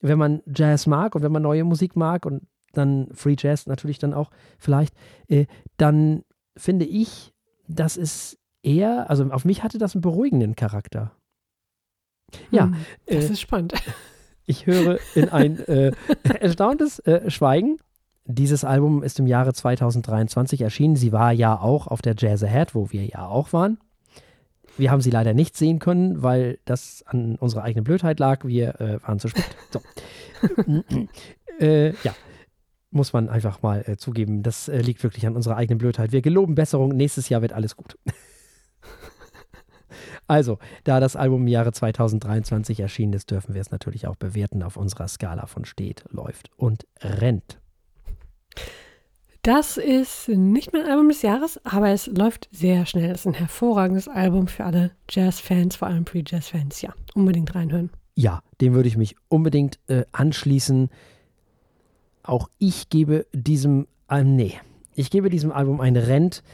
wenn man Jazz mag und wenn man neue Musik mag und dann Free Jazz natürlich dann auch vielleicht, äh, dann finde ich, das ist eher, also auf mich hatte das einen beruhigenden Charakter. Ja. Hm, das äh, ist spannend. *laughs* Ich höre in ein äh, *laughs* erstauntes äh, Schweigen. Dieses Album ist im Jahre 2023 erschienen. Sie war ja auch auf der Jazz Ahead, wo wir ja auch waren. Wir haben sie leider nicht sehen können, weil das an unserer eigenen Blödheit lag. Wir äh, waren zu spät. So. *laughs* Äh, ja, muss man einfach mal äh, zugeben. Das liegt wirklich an unserer eigenen Blödheit. Wir geloben Besserung. Nächstes Jahr wird alles gut. *laughs* Also, da das Album im Jahre 2023 erschienen ist, dürfen wir es natürlich auch bewerten auf unserer Skala von steht, läuft und rennt. Das ist nicht mein Album des Jahres, aber es läuft sehr schnell. Es ist ein hervorragendes Album für alle Jazz-Fans, vor allem Pre-Jazz-Fans. Ja, unbedingt reinhören. Ja, dem würde ich mich unbedingt äh, anschließen. Auch ich gebe diesem, äh, nee, ich gebe diesem Album ein Rent,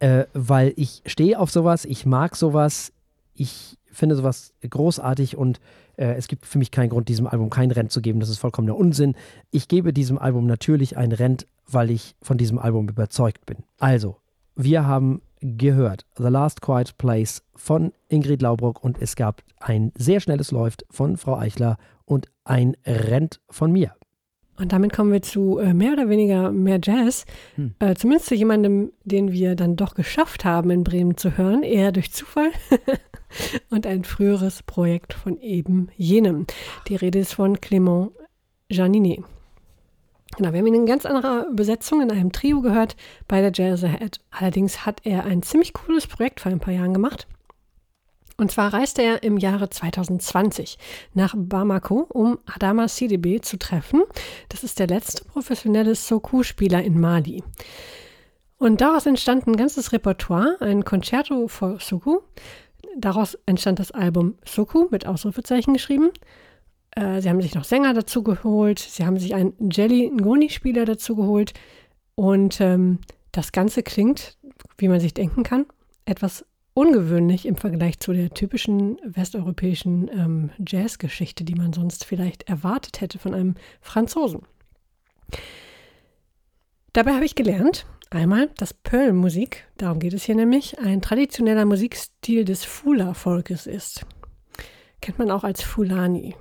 äh, weil ich stehe auf sowas, ich mag sowas, ich finde sowas großartig und äh, es gibt für mich keinen Grund, diesem Album kein Rent zu geben. Das ist vollkommener Unsinn. Ich gebe diesem Album natürlich ein Rent, weil ich von diesem Album überzeugt bin. Also, wir haben gehört The Last Quiet Place von Ingrid Laubruck und es gab ein sehr schnelles Läuft von Frau Eichler und ein Rent von mir. Und damit kommen wir zu äh, mehr oder weniger mehr Jazz. Hm. Äh, zumindest zu jemandem, den wir dann doch geschafft haben, in Bremen zu hören, eher durch Zufall. *laughs* und ein früheres Projekt von eben jenem. Die Rede ist von Clément Janinet. Genau, wir haben ihn in ganz anderer Besetzung in einem Trio gehört bei der Jazz Ahead. Allerdings hat er ein ziemlich cooles Projekt vor ein paar Jahren gemacht. Und zwar reiste er im Jahre 2020 nach Bamako, um Adama CDB zu treffen. Das ist der letzte professionelle Soku-Spieler in Mali. Und daraus entstand ein ganzes Repertoire, ein Concerto for Soku. Daraus entstand das Album Soku mit Ausrufezeichen geschrieben. Äh, sie haben sich noch Sänger dazu geholt. Sie haben sich einen Jelly Ngoni-Spieler dazu geholt. Und ähm, das Ganze klingt, wie man sich denken kann, etwas ungewöhnlich im Vergleich zu der typischen westeuropäischen ähm, Jazzgeschichte, die man sonst vielleicht erwartet hätte von einem Franzosen. Dabei habe ich gelernt, einmal, dass Pearl-Musik, darum geht es hier nämlich, ein traditioneller Musikstil des Fula-Volkes ist. Kennt man auch als Fulani.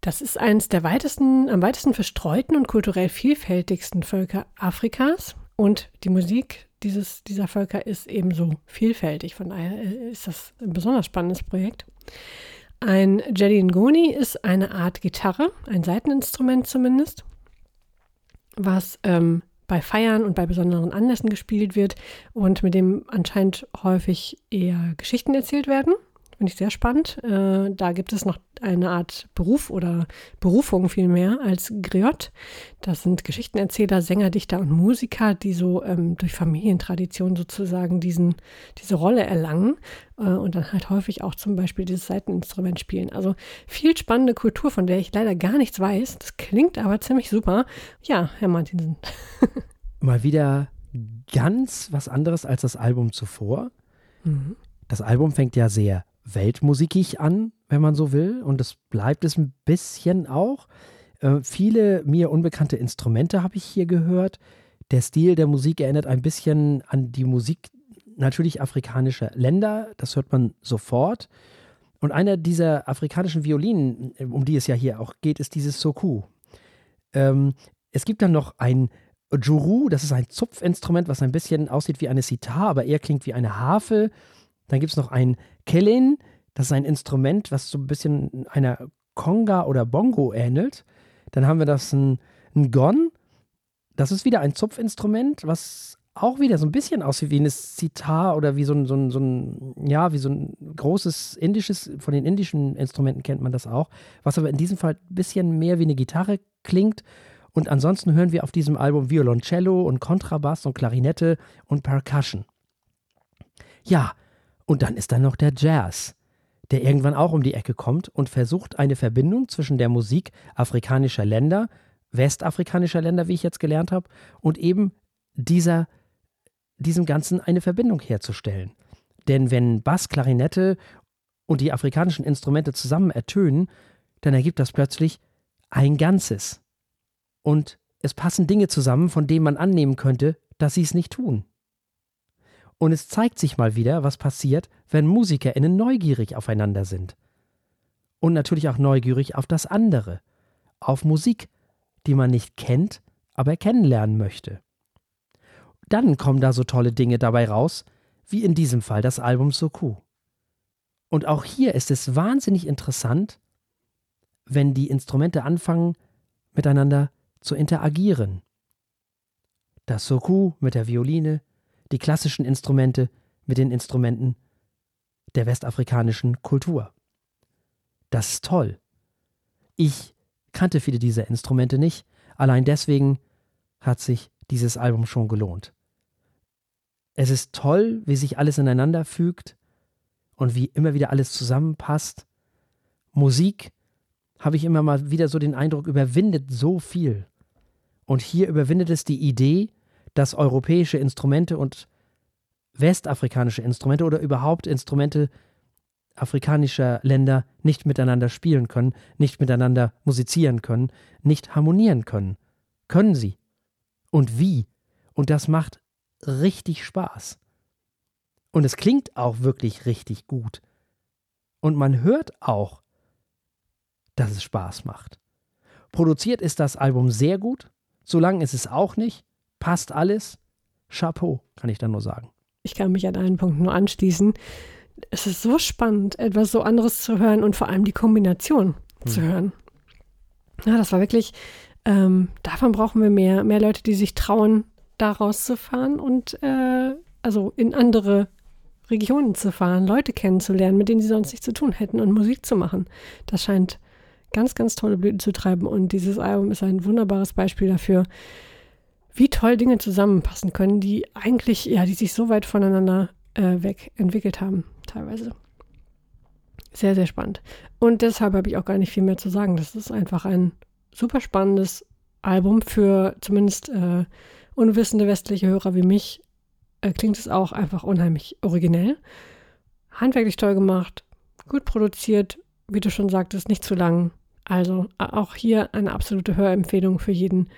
Das ist eines der weitesten, am weitesten verstreuten und kulturell vielfältigsten Völker Afrikas. Und die Musik dieses, dieser Völker ist ebenso vielfältig. Von daher ist das ein besonders spannendes Projekt. Ein Jelly Ngoni ist eine Art Gitarre, ein Seiteninstrument zumindest, was ähm, bei Feiern und bei besonderen Anlässen gespielt wird und mit dem anscheinend häufig eher Geschichten erzählt werden. Finde ich sehr spannend. Äh, da gibt es noch eine Art Beruf oder Berufung vielmehr als Griot. Das sind Geschichtenerzähler, Sänger, Dichter und Musiker, die so ähm, durch Familientradition sozusagen diesen, diese Rolle erlangen äh, und dann halt häufig auch zum Beispiel dieses Seiteninstrument spielen. Also viel spannende Kultur, von der ich leider gar nichts weiß. Das klingt aber ziemlich super. Ja, Herr Martinsen. *laughs* Mal wieder ganz was anderes als das Album zuvor. Mhm. Das Album fängt ja sehr weltmusikig an, wenn man so will. Und das bleibt es ein bisschen auch. Äh, viele mir unbekannte Instrumente habe ich hier gehört. Der Stil der Musik erinnert ein bisschen an die Musik natürlich afrikanischer Länder. Das hört man sofort. Und einer dieser afrikanischen Violinen, um die es ja hier auch geht, ist dieses Soku. Ähm, es gibt dann noch ein Juru, das ist ein Zupfinstrument, was ein bisschen aussieht wie eine Sitar, aber eher klingt wie eine Harfe. Dann gibt es noch ein Kellen, das ist ein Instrument, was so ein bisschen einer Conga oder Bongo ähnelt. Dann haben wir das ein, ein Gon, das ist wieder ein Zupfinstrument, was auch wieder so ein bisschen aussieht wie ein Sitar oder wie so ein, so ein, so ein, ja, wie so ein großes indisches, von den indischen Instrumenten kennt man das auch, was aber in diesem Fall ein bisschen mehr wie eine Gitarre klingt. Und ansonsten hören wir auf diesem Album Violoncello und Kontrabass und Klarinette und Percussion. Ja, und dann ist da noch der Jazz, der irgendwann auch um die Ecke kommt und versucht, eine Verbindung zwischen der Musik afrikanischer Länder, westafrikanischer Länder, wie ich jetzt gelernt habe, und eben dieser, diesem Ganzen eine Verbindung herzustellen. Denn wenn Bass, Klarinette und die afrikanischen Instrumente zusammen ertönen, dann ergibt das plötzlich ein Ganzes. Und es passen Dinge zusammen, von denen man annehmen könnte, dass sie es nicht tun. Und es zeigt sich mal wieder, was passiert, wenn MusikerInnen neugierig aufeinander sind. Und natürlich auch neugierig auf das andere, auf Musik, die man nicht kennt, aber kennenlernen möchte. Dann kommen da so tolle Dinge dabei raus, wie in diesem Fall das Album Soku. Und auch hier ist es wahnsinnig interessant, wenn die Instrumente anfangen, miteinander zu interagieren. Das Soku mit der Violine, die klassischen Instrumente mit den Instrumenten der westafrikanischen Kultur. Das ist toll. Ich kannte viele dieser Instrumente nicht, allein deswegen hat sich dieses Album schon gelohnt. Es ist toll, wie sich alles ineinander fügt und wie immer wieder alles zusammenpasst. Musik, habe ich immer mal wieder so den Eindruck, überwindet so viel. Und hier überwindet es die Idee, dass europäische Instrumente und westafrikanische Instrumente oder überhaupt Instrumente afrikanischer Länder nicht miteinander spielen können, nicht miteinander musizieren können, nicht harmonieren können. Können sie. Und wie? Und das macht richtig Spaß. Und es klingt auch wirklich richtig gut. Und man hört auch, dass es Spaß macht. Produziert ist das Album sehr gut, so lang ist es auch nicht, passt alles. Chapeau, kann ich da nur sagen. Ich kann mich an einen Punkt nur anschließen. Es ist so spannend, etwas so anderes zu hören und vor allem die Kombination hm. zu hören. Ja, das war wirklich, ähm, davon brauchen wir mehr, mehr Leute, die sich trauen, da rauszufahren und äh, also in andere Regionen zu fahren, Leute kennenzulernen, mit denen sie sonst nichts zu tun hätten und Musik zu machen. Das scheint ganz, ganz tolle Blüten zu treiben und dieses Album ist ein wunderbares Beispiel dafür, wie toll Dinge zusammenpassen können, die eigentlich, ja, die sich so weit voneinander äh, weg entwickelt haben, teilweise. Sehr, sehr spannend. Und deshalb habe ich auch gar nicht viel mehr zu sagen. Das ist einfach ein super spannendes Album für zumindest äh, unwissende westliche Hörer wie mich. Äh, klingt es auch einfach unheimlich originell. Handwerklich toll gemacht, gut produziert, wie du schon sagtest, nicht zu lang. Also auch hier eine absolute Hörempfehlung für jeden.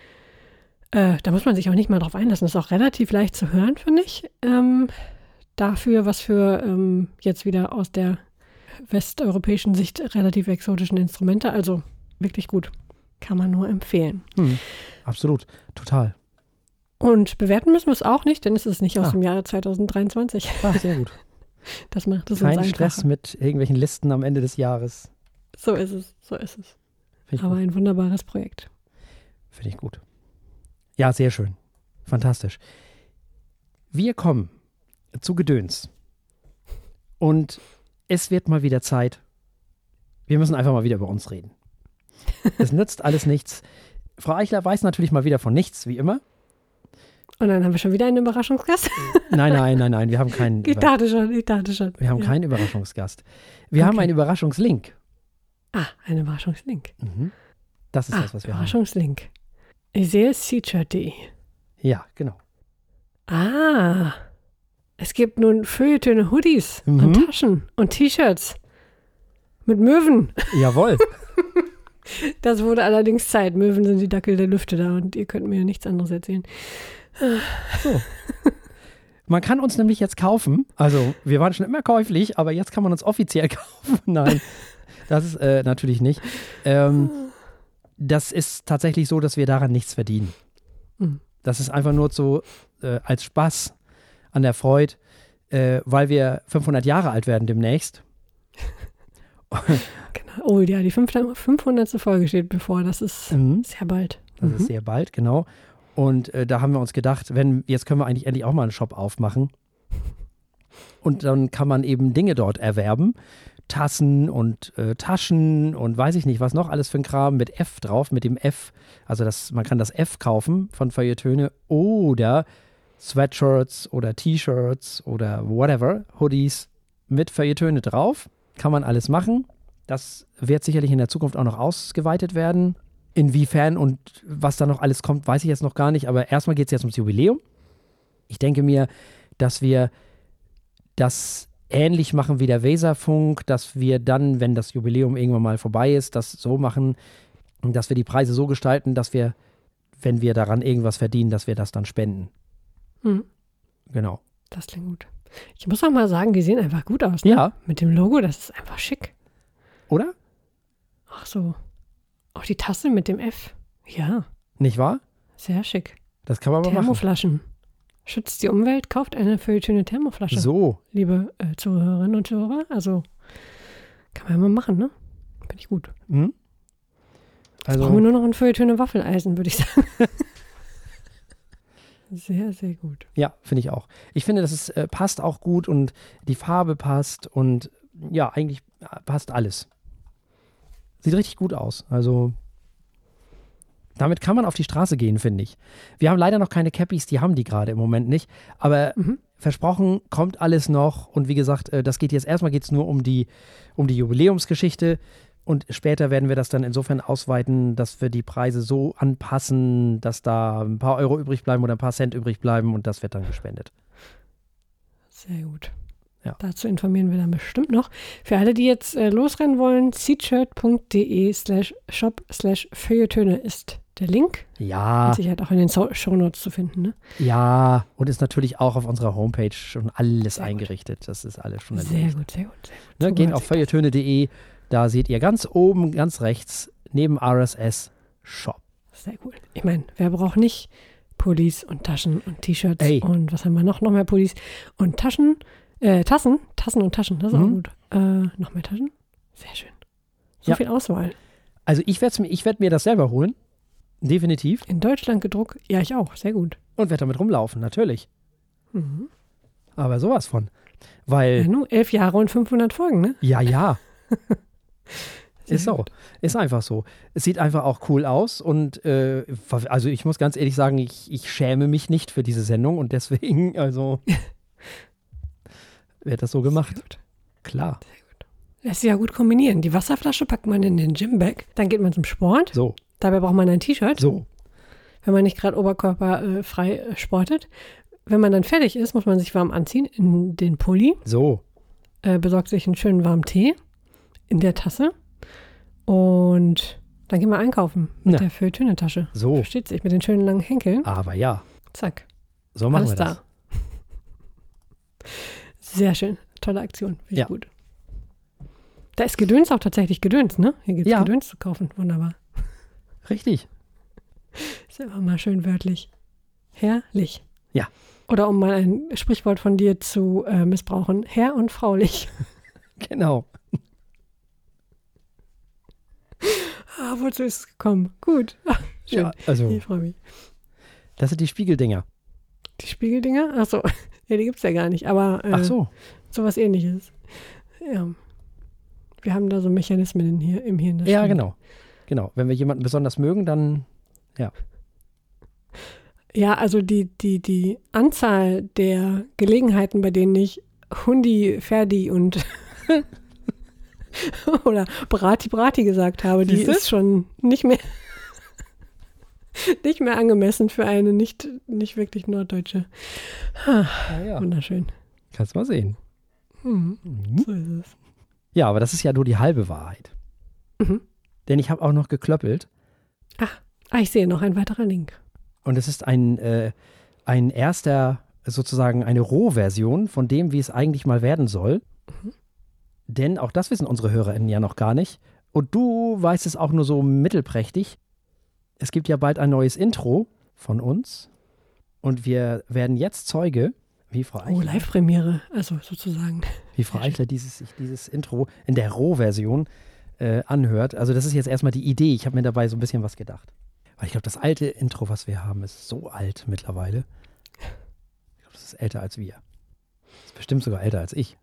Äh, da muss man sich auch nicht mal drauf einlassen. Das ist auch relativ leicht zu hören, finde ich. Ähm, dafür, was für ähm, jetzt wieder aus der westeuropäischen Sicht relativ exotischen Instrumente. Also wirklich gut. Kann man nur empfehlen. Hm, absolut, total. Und bewerten müssen wir es auch nicht, denn es ist nicht aus ah. dem Jahre 2023. Ah, sehr gut. *laughs* Das macht es Kein Stress mit irgendwelchen Listen am Ende des Jahres. So ist es, so ist es. Aber gut. ein wunderbares Projekt. Finde ich gut. Ja, sehr schön. Fantastisch. Wir kommen zu Gedöns. Und es wird mal wieder Zeit. Wir müssen einfach mal wieder über uns reden. Es nützt alles nichts. Frau Eichler weiß natürlich mal wieder von nichts, wie immer. Und dann haben wir schon wieder einen Überraschungsgast? Nein, nein, nein, nein, wir haben keinen. Ich dachte schon, ich dachte schon. Wir haben ja. keinen Überraschungsgast. Wir okay. haben einen Überraschungslink. Ah, ein Überraschungslink. Mhm. Das ist ah, das, was wir Überraschungslink. haben. Überraschungslink. Ich sehe Feature.de. Ja, genau. Ah, es gibt nun Feuilletöne Hoodies mhm. und Taschen und T-Shirts mit Möwen. Jawohl. *laughs* das wurde allerdings Zeit. Möwen sind die Dackel der Lüfte da und ihr könnt mir nichts anderes erzählen. So. Man kann uns nämlich jetzt kaufen. Also, wir waren schon immer käuflich, aber jetzt kann man uns offiziell *laughs* kaufen. Nein, das ist äh, natürlich nicht. Ähm, das ist tatsächlich so, dass wir daran nichts verdienen. Mhm. Das ist einfach nur so äh, als Spaß an der Freude, äh, weil wir 500 Jahre alt werden demnächst. *laughs* genau. Oh ja, die 500. Folge steht bevor. Das ist mhm. sehr bald. Das mhm. ist sehr bald, genau. Und äh, da haben wir uns gedacht, wenn, jetzt können wir eigentlich endlich auch mal einen Shop aufmachen. Und dann kann man eben Dinge dort erwerben. Tassen und äh, Taschen und weiß ich nicht, was noch alles für ein Kram mit F drauf, mit dem F. Also das, man kann das F kaufen von Feuilletöne oder Sweatshirts oder T-Shirts oder whatever, Hoodies mit Feuilletöne drauf. Kann man alles machen. Das wird sicherlich in der Zukunft auch noch ausgeweitet werden. Inwiefern und was da noch alles kommt, weiß ich jetzt noch gar nicht. Aber erstmal geht es jetzt ums Jubiläum. Ich denke mir, dass wir das ähnlich machen wie der Weserfunk, dass wir dann, wenn das Jubiläum irgendwann mal vorbei ist, das so machen, dass wir die Preise so gestalten, dass wir, wenn wir daran irgendwas verdienen, dass wir das dann spenden. Mhm. Genau. Das klingt gut. Ich muss auch mal sagen, die sehen einfach gut aus. Ne? Ja. Mit dem Logo, das ist einfach schick. Oder? Ach so. Auch die Tasse mit dem F. Ja. Nicht wahr? Sehr schick. Das kann man mal Thermoflaschen. Schützt die Umwelt, kauft eine schöne Thermoflasche. So. Liebe äh, Zuhörerinnen und Zuhörer. Also kann man ja mal machen, ne? Finde ich gut. Mhm. Also, brauchen wir nur noch ein Feuilletöne Waffeleisen, würde ich sagen. *laughs* sehr, sehr gut. Ja, finde ich auch. Ich finde, das ist, äh, passt auch gut und die Farbe passt und ja, eigentlich passt alles. Sieht richtig gut aus. Also damit kann man auf die Straße gehen, finde ich. Wir haben leider noch keine Cappies, die haben die gerade im Moment nicht. Aber mhm. versprochen, kommt alles noch. Und wie gesagt, äh, das geht jetzt erstmal geht es nur um die, um die Jubiläumsgeschichte. Und später werden wir das dann insofern ausweiten, dass wir die Preise so anpassen, dass da ein paar Euro übrig bleiben oder ein paar Cent übrig bleiben und das wird dann gespendet. Sehr gut. Ja. Dazu informieren wir dann bestimmt noch. Für alle, die jetzt äh, losrennen wollen, seatshirt.de slash shop slash Feuilletöne ist der Link. Ja, Mit Sicherheit auch in den so Shownotes zu finden. Ne? ja. Und ist natürlich auch auf unserer Homepage schon alles Sehr gut. eingerichtet. Das ist alles schon Sehr erledigt. gut, sehr gut. Sehr gut. Ne, So geht auf feuilletöne.de. Da seht ihr ganz oben, ganz rechts, neben RSS Shop. Sehr cool. Ich meine, wer braucht nicht Pullis und Taschen und T-Shirts und was haben wir noch? Noch mehr Pullis und Taschen, äh, Tassen, Tassen und Taschen, das ist auch Mhm. gut. Äh, noch mehr Taschen? Sehr schön. So Ja. viel Auswahl. Also ich werde mir, ich werd mir das selber holen. Definitiv. In Deutschland gedruckt? Ja, ich auch. Sehr gut. Und werde damit rumlaufen, natürlich. Mhm. Aber sowas von. Ja, Weil, nur elf Jahre und 500 Folgen, ne? ja, ja. *laughs* Ist so. Ist einfach so. Es sieht einfach auch cool aus und äh, also ich muss ganz ehrlich sagen, ich, ich schäme mich nicht für diese Sendung und deswegen, *laughs* also *laughs* wird das so gemacht. Sehr gut. Klar. Lässt sich ja gut kombinieren. Die Wasserflasche packt man in den Gymbag, dann geht man zum Sport. So, Dabei braucht man ein T-Shirt, so. wenn man nicht gerade oberkörperfrei äh, sportet. Wenn man dann fertig ist, muss man sich warm anziehen in den Pulli, So. äh, besorgt sich einen schönen warmen Tee in der Tasse und dann gehen wir einkaufen mit Ja. der Feuilletöne-Tasche. So. Versteht sich, mit den schönen langen Henkeln. Aber ja, Zack, so machen alles wir das. da. *laughs* Sehr schön. Tolle Aktion. Finde Ja. gut. Da ist Gedöns auch tatsächlich Gedöns, ne? Hier gibt es Ja. Gedöns zu kaufen. Wunderbar. Richtig. Ist einfach mal schön wörtlich. Herrlich. Ja. Oder um mal ein Sprichwort von dir zu äh, missbrauchen, herr- und fraulich. *laughs* Genau. Ah, wozu ist es gekommen? Gut. *laughs* Schön. Ja, also, Ich freue mich. das sind die Spiegeldinger. Die Spiegeldinger? Ach so. *laughs* Ja, die gibt es ja gar nicht. Aber äh, Ach so. sowas ähnliches. Ja. Wir haben da so Mechanismen hier, im Hirn. Ja, stimmt. genau. Genau. Wenn wir jemanden besonders mögen, dann Ja, also die, die, die Anzahl der Gelegenheiten, bei denen ich Hundi, Ferdi und *laughs* oder Brati Brati gesagt habe, die Siehste? ist schon nicht mehr nicht mehr angemessen für eine nicht, nicht wirklich norddeutsche. ja, ja. Wunderschön. kannst mal sehen. Hm, Mhm. so ist es. Ja, aber das ist ja nur die halbe Wahrheit. Mhm. Denn ich habe auch noch geklöppelt Ah, ich sehe noch ein weiterer Link. und es ist ein, äh, ein erster, sozusagen eine Rohversion von dem, wie es eigentlich mal werden soll. Mhm. Denn auch das wissen unsere HörerInnen ja noch gar nicht. Und du weißt es auch nur so mittelprächtig. Es gibt ja bald ein neues Intro von uns. Und wir werden jetzt Zeuge, wie Frau Oh, Eichler, Live-Premiere, also sozusagen. wie Frau. Eichler dieses, dieses Intro in der Rohversion äh, anhört. Also das ist jetzt erstmal die Idee. Ich habe mir dabei so ein bisschen was gedacht. Weil ich glaube, das alte Intro, was wir haben, ist so alt mittlerweile. Ich glaube, das ist älter als wir. Das ist bestimmt sogar älter als ich.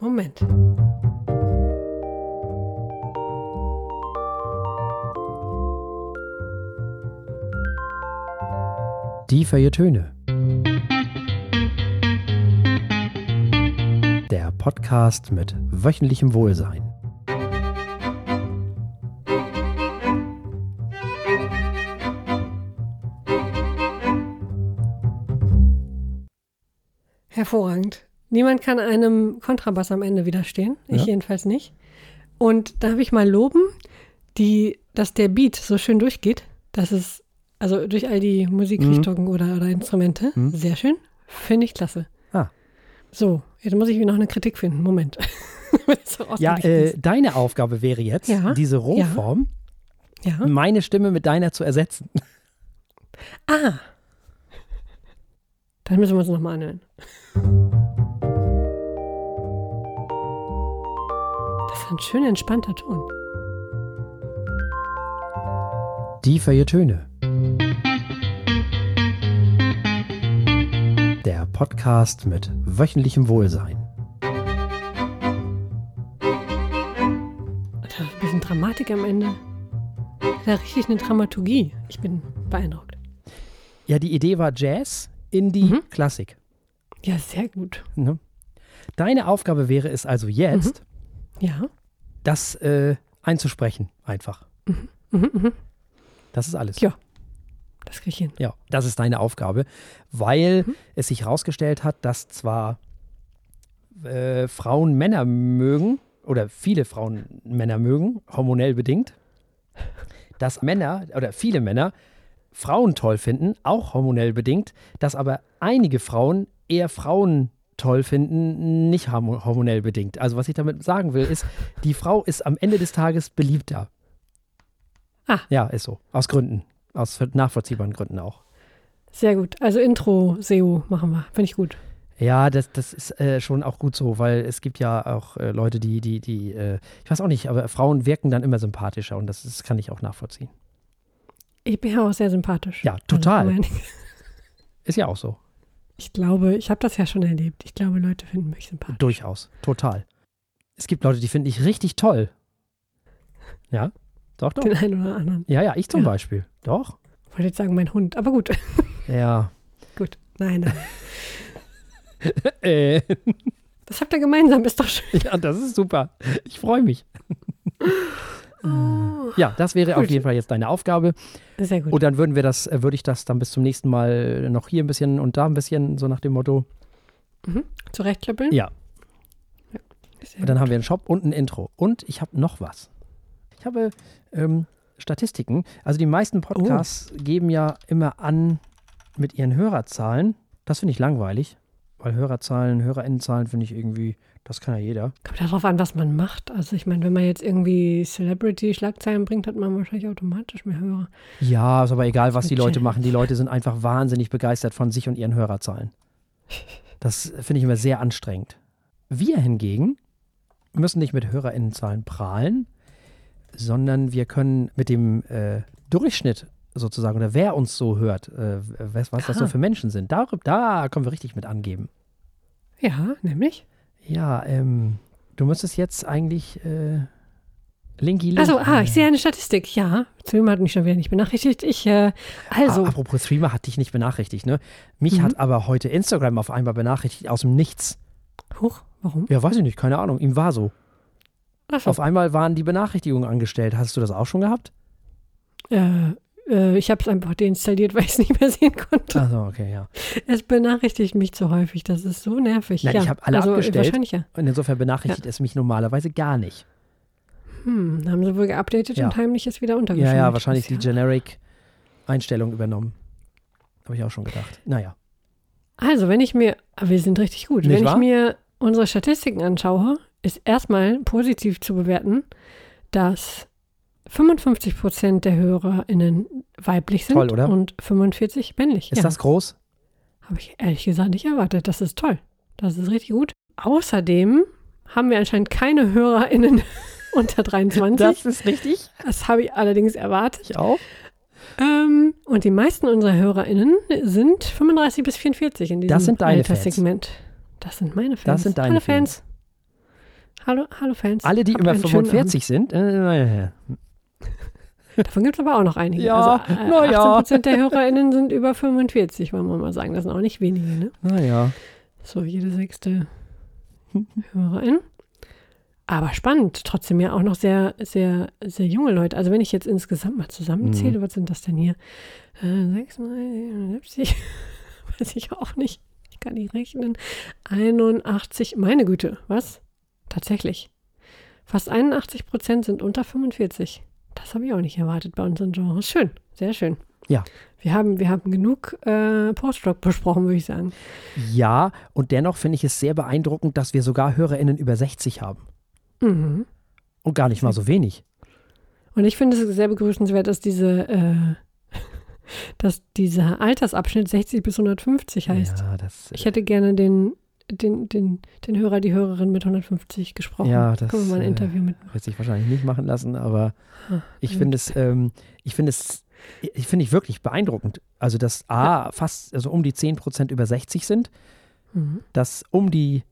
Moment. Die Feuilletöne. Der Podcast mit wöchentlichem Wohlsein. Hervorragend. Niemand kann einem Kontrabass am Ende widerstehen. Ich Ja. jedenfalls nicht. Und darf ich mal loben, die, dass der Beat so schön durchgeht. Dass es, also durch all die Musikrichtungen oder, oder Instrumente. Mhm. Sehr schön. Finde ich klasse. Ah. So, jetzt muss ich noch eine Kritik finden. Moment. *laughs* Ja, äh, deine Aufgabe wäre jetzt, Ja, diese Rohform, ja. meine Stimme mit deiner zu ersetzen. Ah. Dann müssen wir uns nochmal anhören. Das ist ein schön entspannter Ton. Die Feuilletöne. Der Podcast mit wöchentlichem Wohlsein. Da ist ein bisschen Dramatik am Ende. Da richtig eine Dramaturgie. Ich bin beeindruckt. Ja, die Idee war Jazz, Indie, Mhm. Klassik. Ja, sehr gut. Ne? Deine Aufgabe wäre es also jetzt, Ja. das äh, einzusprechen, einfach. Mhm, mhm. Das ist alles. Ja. Das kriege ich hin. Ja, das ist deine Aufgabe, weil Mhm. es sich herausgestellt hat, dass zwar äh, Frauen Männer mögen oder viele Frauen Männer mögen, hormonell bedingt, dass Männer oder viele Männer Frauen toll finden, auch hormonell bedingt, dass aber einige Frauen eher Frauen toll finden, nicht hormonell bedingt. Also was ich damit sagen will, ist, die Frau ist am Ende des Tages beliebter. Ah. Ja, ist so. Aus Gründen. Aus nachvollziehbaren Gründen auch. Sehr gut. Also Intro-SEO machen wir. Finde ich gut. Ja, das, das ist äh, schon auch gut so, weil es gibt ja auch äh, Leute, die, die, die, äh, ich weiß auch nicht, aber Frauen wirken dann immer sympathischer und das, das kann ich auch nachvollziehen. Ich bin ja auch sehr sympathisch. Ja, total. Also, *laughs* ist ja auch so. Ich glaube, ich habe das ja schon erlebt. Ich glaube, Leute finden mich sympathisch. Durchaus, total. Es gibt Leute, die finde ich richtig toll. Ja, doch, doch. Den einen oder anderen. Ja, ja, ich zum ja. Beispiel. Doch. Ich wollte jetzt sagen, mein Hund, aber gut. *laughs* Ja. gut, nein, nein. *laughs* äh. Das habt ihr gemeinsam, ist doch schön. Ja, das ist super. Ich freue mich. Oh. Ja, das wäre gut. auf jeden Fall jetzt deine Aufgabe. Sehr gut. Und dann würden wir das, äh, würde ich das dann bis zum nächsten Mal noch hier ein bisschen und da ein bisschen, so nach dem Motto. Mhm. Zurechtklöppeln? Ja. ja und dann gut. haben wir einen Shop und ein Intro. Und ich habe noch was. Ich habe ähm, Statistiken. Also die meisten Podcasts oh. geben ja immer an mit ihren Hörerzahlen. Das finde ich langweilig, weil Hörerzahlen, Hörerinnenzahlen finde ich irgendwie das kann ja jeder. Kommt darauf an, was man macht. Also ich meine, wenn man jetzt irgendwie Celebrity-Schlagzeilen bringt, hat man wahrscheinlich automatisch mehr Hörer. Ja, ist aber egal, was die Leute machen. Die Leute sind einfach wahnsinnig begeistert von sich und ihren Hörerzahlen. Das finde ich immer sehr anstrengend. Wir hingegen müssen nicht mit HörerInnenzahlen prahlen, sondern wir können mit dem äh, Durchschnitt sozusagen, oder wer uns so hört, äh, was, was das so für Menschen sind, da, da können wir richtig mit angeben. Ja, nämlich? Ja, ähm, du müsstest jetzt eigentlich äh, Linky Link. Also, ah, ich sehe eine Statistik. Ja, Streamer hat mich schon wieder nicht benachrichtigt. Ich, äh, also. Ah, apropos Streamer hat dich nicht benachrichtigt, ne? Mich mhm. hat aber heute Instagram auf einmal benachrichtigt aus dem Nichts. Huch, warum? Ja, weiß ich nicht, keine Ahnung. Ihm war so. So. Auf einmal waren die Benachrichtigungen angestellt. Hast du das auch schon gehabt? Äh, äh, ich habe es einfach deinstalliert, *laughs* weil ich es nicht mehr sehen konnte. Also okay, ja. Es benachrichtigt mich zu häufig. Das ist so nervig. Nein, ja, ich habe alle also, abgestellt. Wahrscheinlich ja. Und insofern benachrichtigt ja. es mich normalerweise gar nicht. Hm, haben sie wohl geupdatet ja. und heimlich ist wieder untergeschrieben. Ja, ja, wahrscheinlich die Generic-Einstellung übernommen. Habe ich auch schon gedacht. Naja. Also, wenn ich mir, wir sind richtig gut, nicht wenn wahr? ich mir unsere Statistiken anschaue, ist erstmal positiv zu bewerten, dass 55 Prozent der HörerInnen weiblich sind toll, oder? und 45 männlich. Ist ja. das groß? Habe ich ehrlich gesagt nicht erwartet. Das ist toll. Das ist richtig gut. Außerdem haben wir anscheinend keine HörerInnen *laughs* unter 23. Das ist richtig. Das habe ich allerdings erwartet. Ich auch. Ähm, und die meisten unserer HörerInnen sind 35 bis 44 in diesem das sind deine Alterssegment. Fans. Das sind meine Fans. Das sind deine Hallo Fans. Fans. Hallo, hallo Fans. Alle, die Habt über 45 sind. Äh, Davon gibt es aber auch noch einige. Ja, also, äh, naja. 18% der HörerInnen sind über 45, wollen wir mal sagen. Das sind auch nicht wenige, ne? Naja. So, jede sechste Hörerin. Aber spannend, trotzdem ja auch noch sehr, sehr, sehr junge Leute. Also wenn ich jetzt insgesamt mal zusammenzähle, mhm. was sind das denn hier? Äh, 6 mal 77, weiß ich auch nicht. Ich kann nicht rechnen. 81, meine Güte, was? Tatsächlich. Fast 81 Prozent sind unter 45. Das habe ich auch nicht erwartet bei unseren Genres. Schön, sehr schön. Ja. Wir haben, wir haben genug äh, Post-Rock besprochen, würde ich sagen. Ja, und dennoch finde ich es sehr beeindruckend, dass wir sogar HörerInnen über 60 haben. Mhm. Und gar nicht mal so wenig. Und ich finde es sehr begrüßenswert, dass diese, äh, *laughs* dass dieser Altersabschnitt 60 bis 150 heißt. Ja, das, ich hätte gerne den den, den, den Hörer, die Hörerin mit 150 gesprochen. Ja, das Können wir mal ein Interview mit. Wird sich wahrscheinlich nicht machen lassen, aber ah, ich finde es, ähm, ich finde es, ich finde ich wirklich beeindruckend. Also, dass A, ja. fast, also um die 10 Prozent über 60 sind, mhm. dass um die,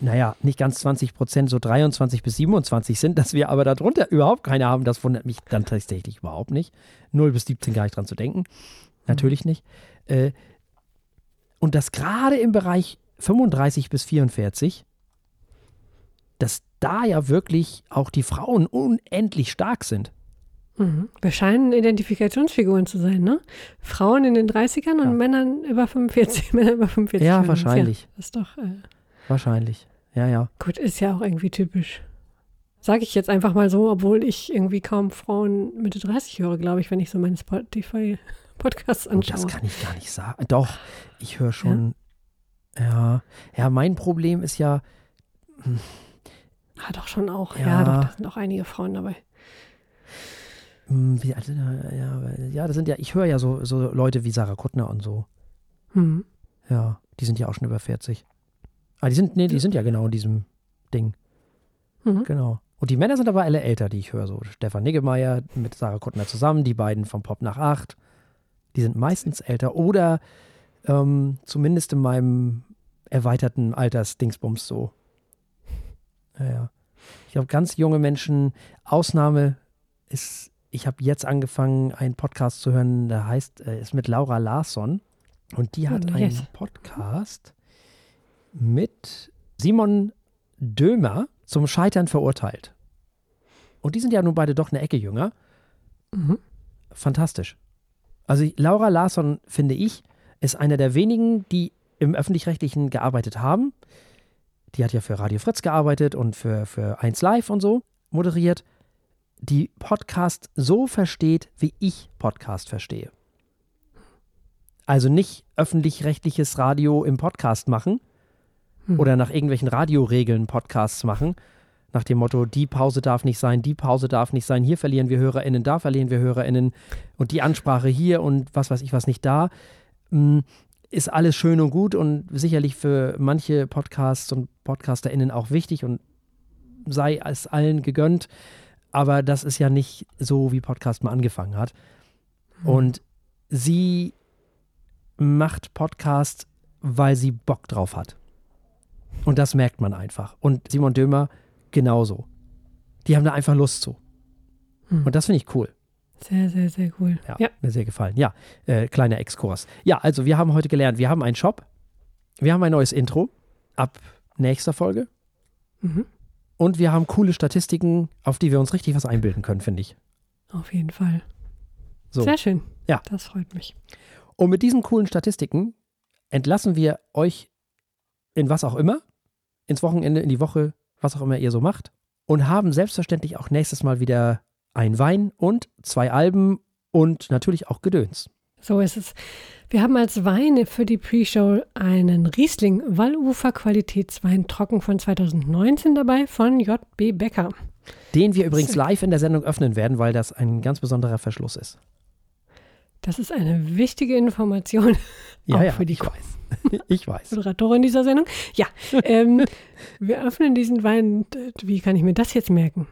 naja, nicht ganz 20 Prozent, so 23 bis 27 sind, dass wir aber darunter überhaupt keine haben, das wundert mich dann tatsächlich überhaupt nicht. 0 bis 17 gar nicht dran zu denken. Natürlich mhm. nicht. Äh, und dass gerade im Bereich 35 bis 44, dass da ja wirklich auch die Frauen unendlich stark sind. Mhm. Wir scheinen Identifikationsfiguren zu sein, ne? Frauen in den 30ern und ja. Männern über 45, *laughs* Männer über 45. Ja, wahrscheinlich. Ja, ist doch. Äh, wahrscheinlich. Ja, ja. Gut, ist ja auch irgendwie typisch. Sage ich jetzt einfach mal so, obwohl ich irgendwie kaum Frauen Mitte 30 höre, glaube ich, wenn ich so meine Spotify-Podcasts Oh, anschaue. das kann ich gar nicht sagen. Doch, ich höre schon. Ja. ja, mein Problem ist ja, Ah, doch schon auch. Ja, Ja. doch, da sind auch einige Frauen dabei. hm, wie, da- ja, ja, das sind ja, ich höre ja so, so Leute wie Sarah Kuttner und so. Hm. Ja, die sind ja auch schon über 40. Ah, die sind, nee, die sind ja genau in diesem Ding. Mhm. Genau. Und die Männer sind aber alle älter, die ich höre. So Stefan Niggemeier mit Sarah Kuttner zusammen, die beiden vom Pop nach acht. Die sind meistens älter oder ähm, zumindest in meinem erweiterten Altersdingsbums so. Ja, ja. Ich glaube, ganz junge Menschen, Ausnahme ist, ich habe jetzt angefangen, einen Podcast zu hören, der heißt, äh, ist mit Laura Larsson. Und die hat Oh, einen yes. Podcast mit Simon Dömer zum Scheitern verurteilt. Und die sind ja nun beide doch eine Ecke jünger. Mhm. Fantastisch. Also Laura Larsson, finde ich, ist einer der wenigen, die im Öffentlich-Rechtlichen gearbeitet haben. Die hat ja für Radio Fritz gearbeitet und für, für 1 Live und so moderiert. Die Podcast so versteht, wie ich Podcast verstehe. Also nicht öffentlich-rechtliches Radio im Podcast machen Hm. oder nach irgendwelchen Radioregeln Podcasts machen. Nach dem Motto, die Pause darf nicht sein, die Pause darf nicht sein, hier verlieren wir HörerInnen, da verlieren wir HörerInnen und die Ansprache hier und was weiß ich was nicht da. Mm, Ist alles schön und gut und sicherlich für manche Podcasts und PodcasterInnen auch wichtig und sei es allen gegönnt. Aber das ist ja nicht so, wie Podcast mal angefangen hat. Und sie macht Podcast, weil sie Bock drauf hat. Und das merkt man einfach. Und Simon Dömer genauso. Die haben da einfach Lust zu. Hm. Und das finde ich cool. Sehr, sehr, sehr cool. Ja, Ja. mir sehr gefallen. Ja, äh, kleiner Exkurs. Ja, also wir haben heute gelernt, wir haben einen Shop, wir haben ein neues Intro ab nächster Folge Mhm. und wir haben coole Statistiken, auf die wir uns richtig was einbilden können, finde ich. Auf jeden Fall. So. Sehr schön. Ja. Das freut mich. Und mit diesen coolen Statistiken entlassen wir euch in was auch immer, ins Wochenende, in die Woche, was auch immer ihr so macht. Und haben selbstverständlich auch nächstes Mal wieder ein Wein und zwei Alben und natürlich auch Gedöns. So ist es. Wir haben als Wein für die Pre-Show einen Riesling Wallufer Qualitätswein trocken von 2019 dabei von JB Becker. Den wir übrigens live in der Sendung öffnen werden, weil das ein ganz besonderer Verschluss ist. Das ist eine wichtige Information *laughs* Ja, auch ja, für die ich weiß. *laughs* Ich weiß. Moderatorin dieser Sendung. Ja, ähm, wir öffnen diesen Wein. Wie kann ich mir das jetzt merken?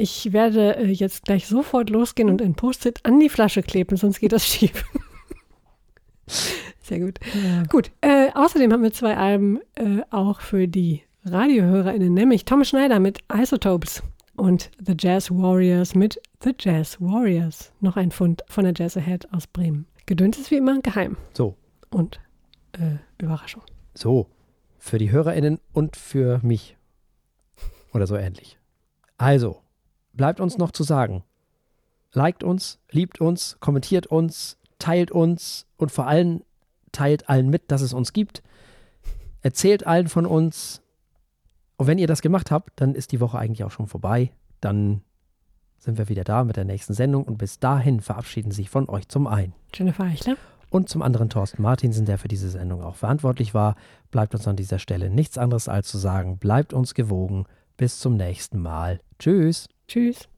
Ich werde äh, jetzt gleich sofort losgehen und ein Post-it an die Flasche kleben, sonst geht das *laughs* schief. Sehr gut. Gut. Äh, außerdem haben wir zwei Alben äh, auch für die RadiohörerInnen, nämlich Tom Schneider mit Isotopes und The Jazz Warriors mit The Jazz Warriors. Noch ein Fund von der Jazz Ahead aus Bremen. Gedöns ist wie immer geheim So, und äh, Überraschung. so. Für die HörerInnen und für mich. Oder so ähnlich. Also, bleibt uns noch zu sagen. Liked uns, liebt uns, kommentiert uns, teilt uns und vor allem teilt allen mit, dass es uns gibt. Erzählt allen von uns. Und wenn ihr das gemacht habt, dann ist die Woche eigentlich auch schon vorbei. Dann sind wir wieder da mit der nächsten Sendung und bis dahin verabschieden sich von euch zum einen. Jennifer Eichler. Und zum anderen Thorsten Martinsen, der für diese Sendung auch verantwortlich war, bleibt uns an dieser Stelle nichts anderes als zu sagen, bleibt uns gewogen. Bis zum nächsten Mal. Tschüss. Tschüss.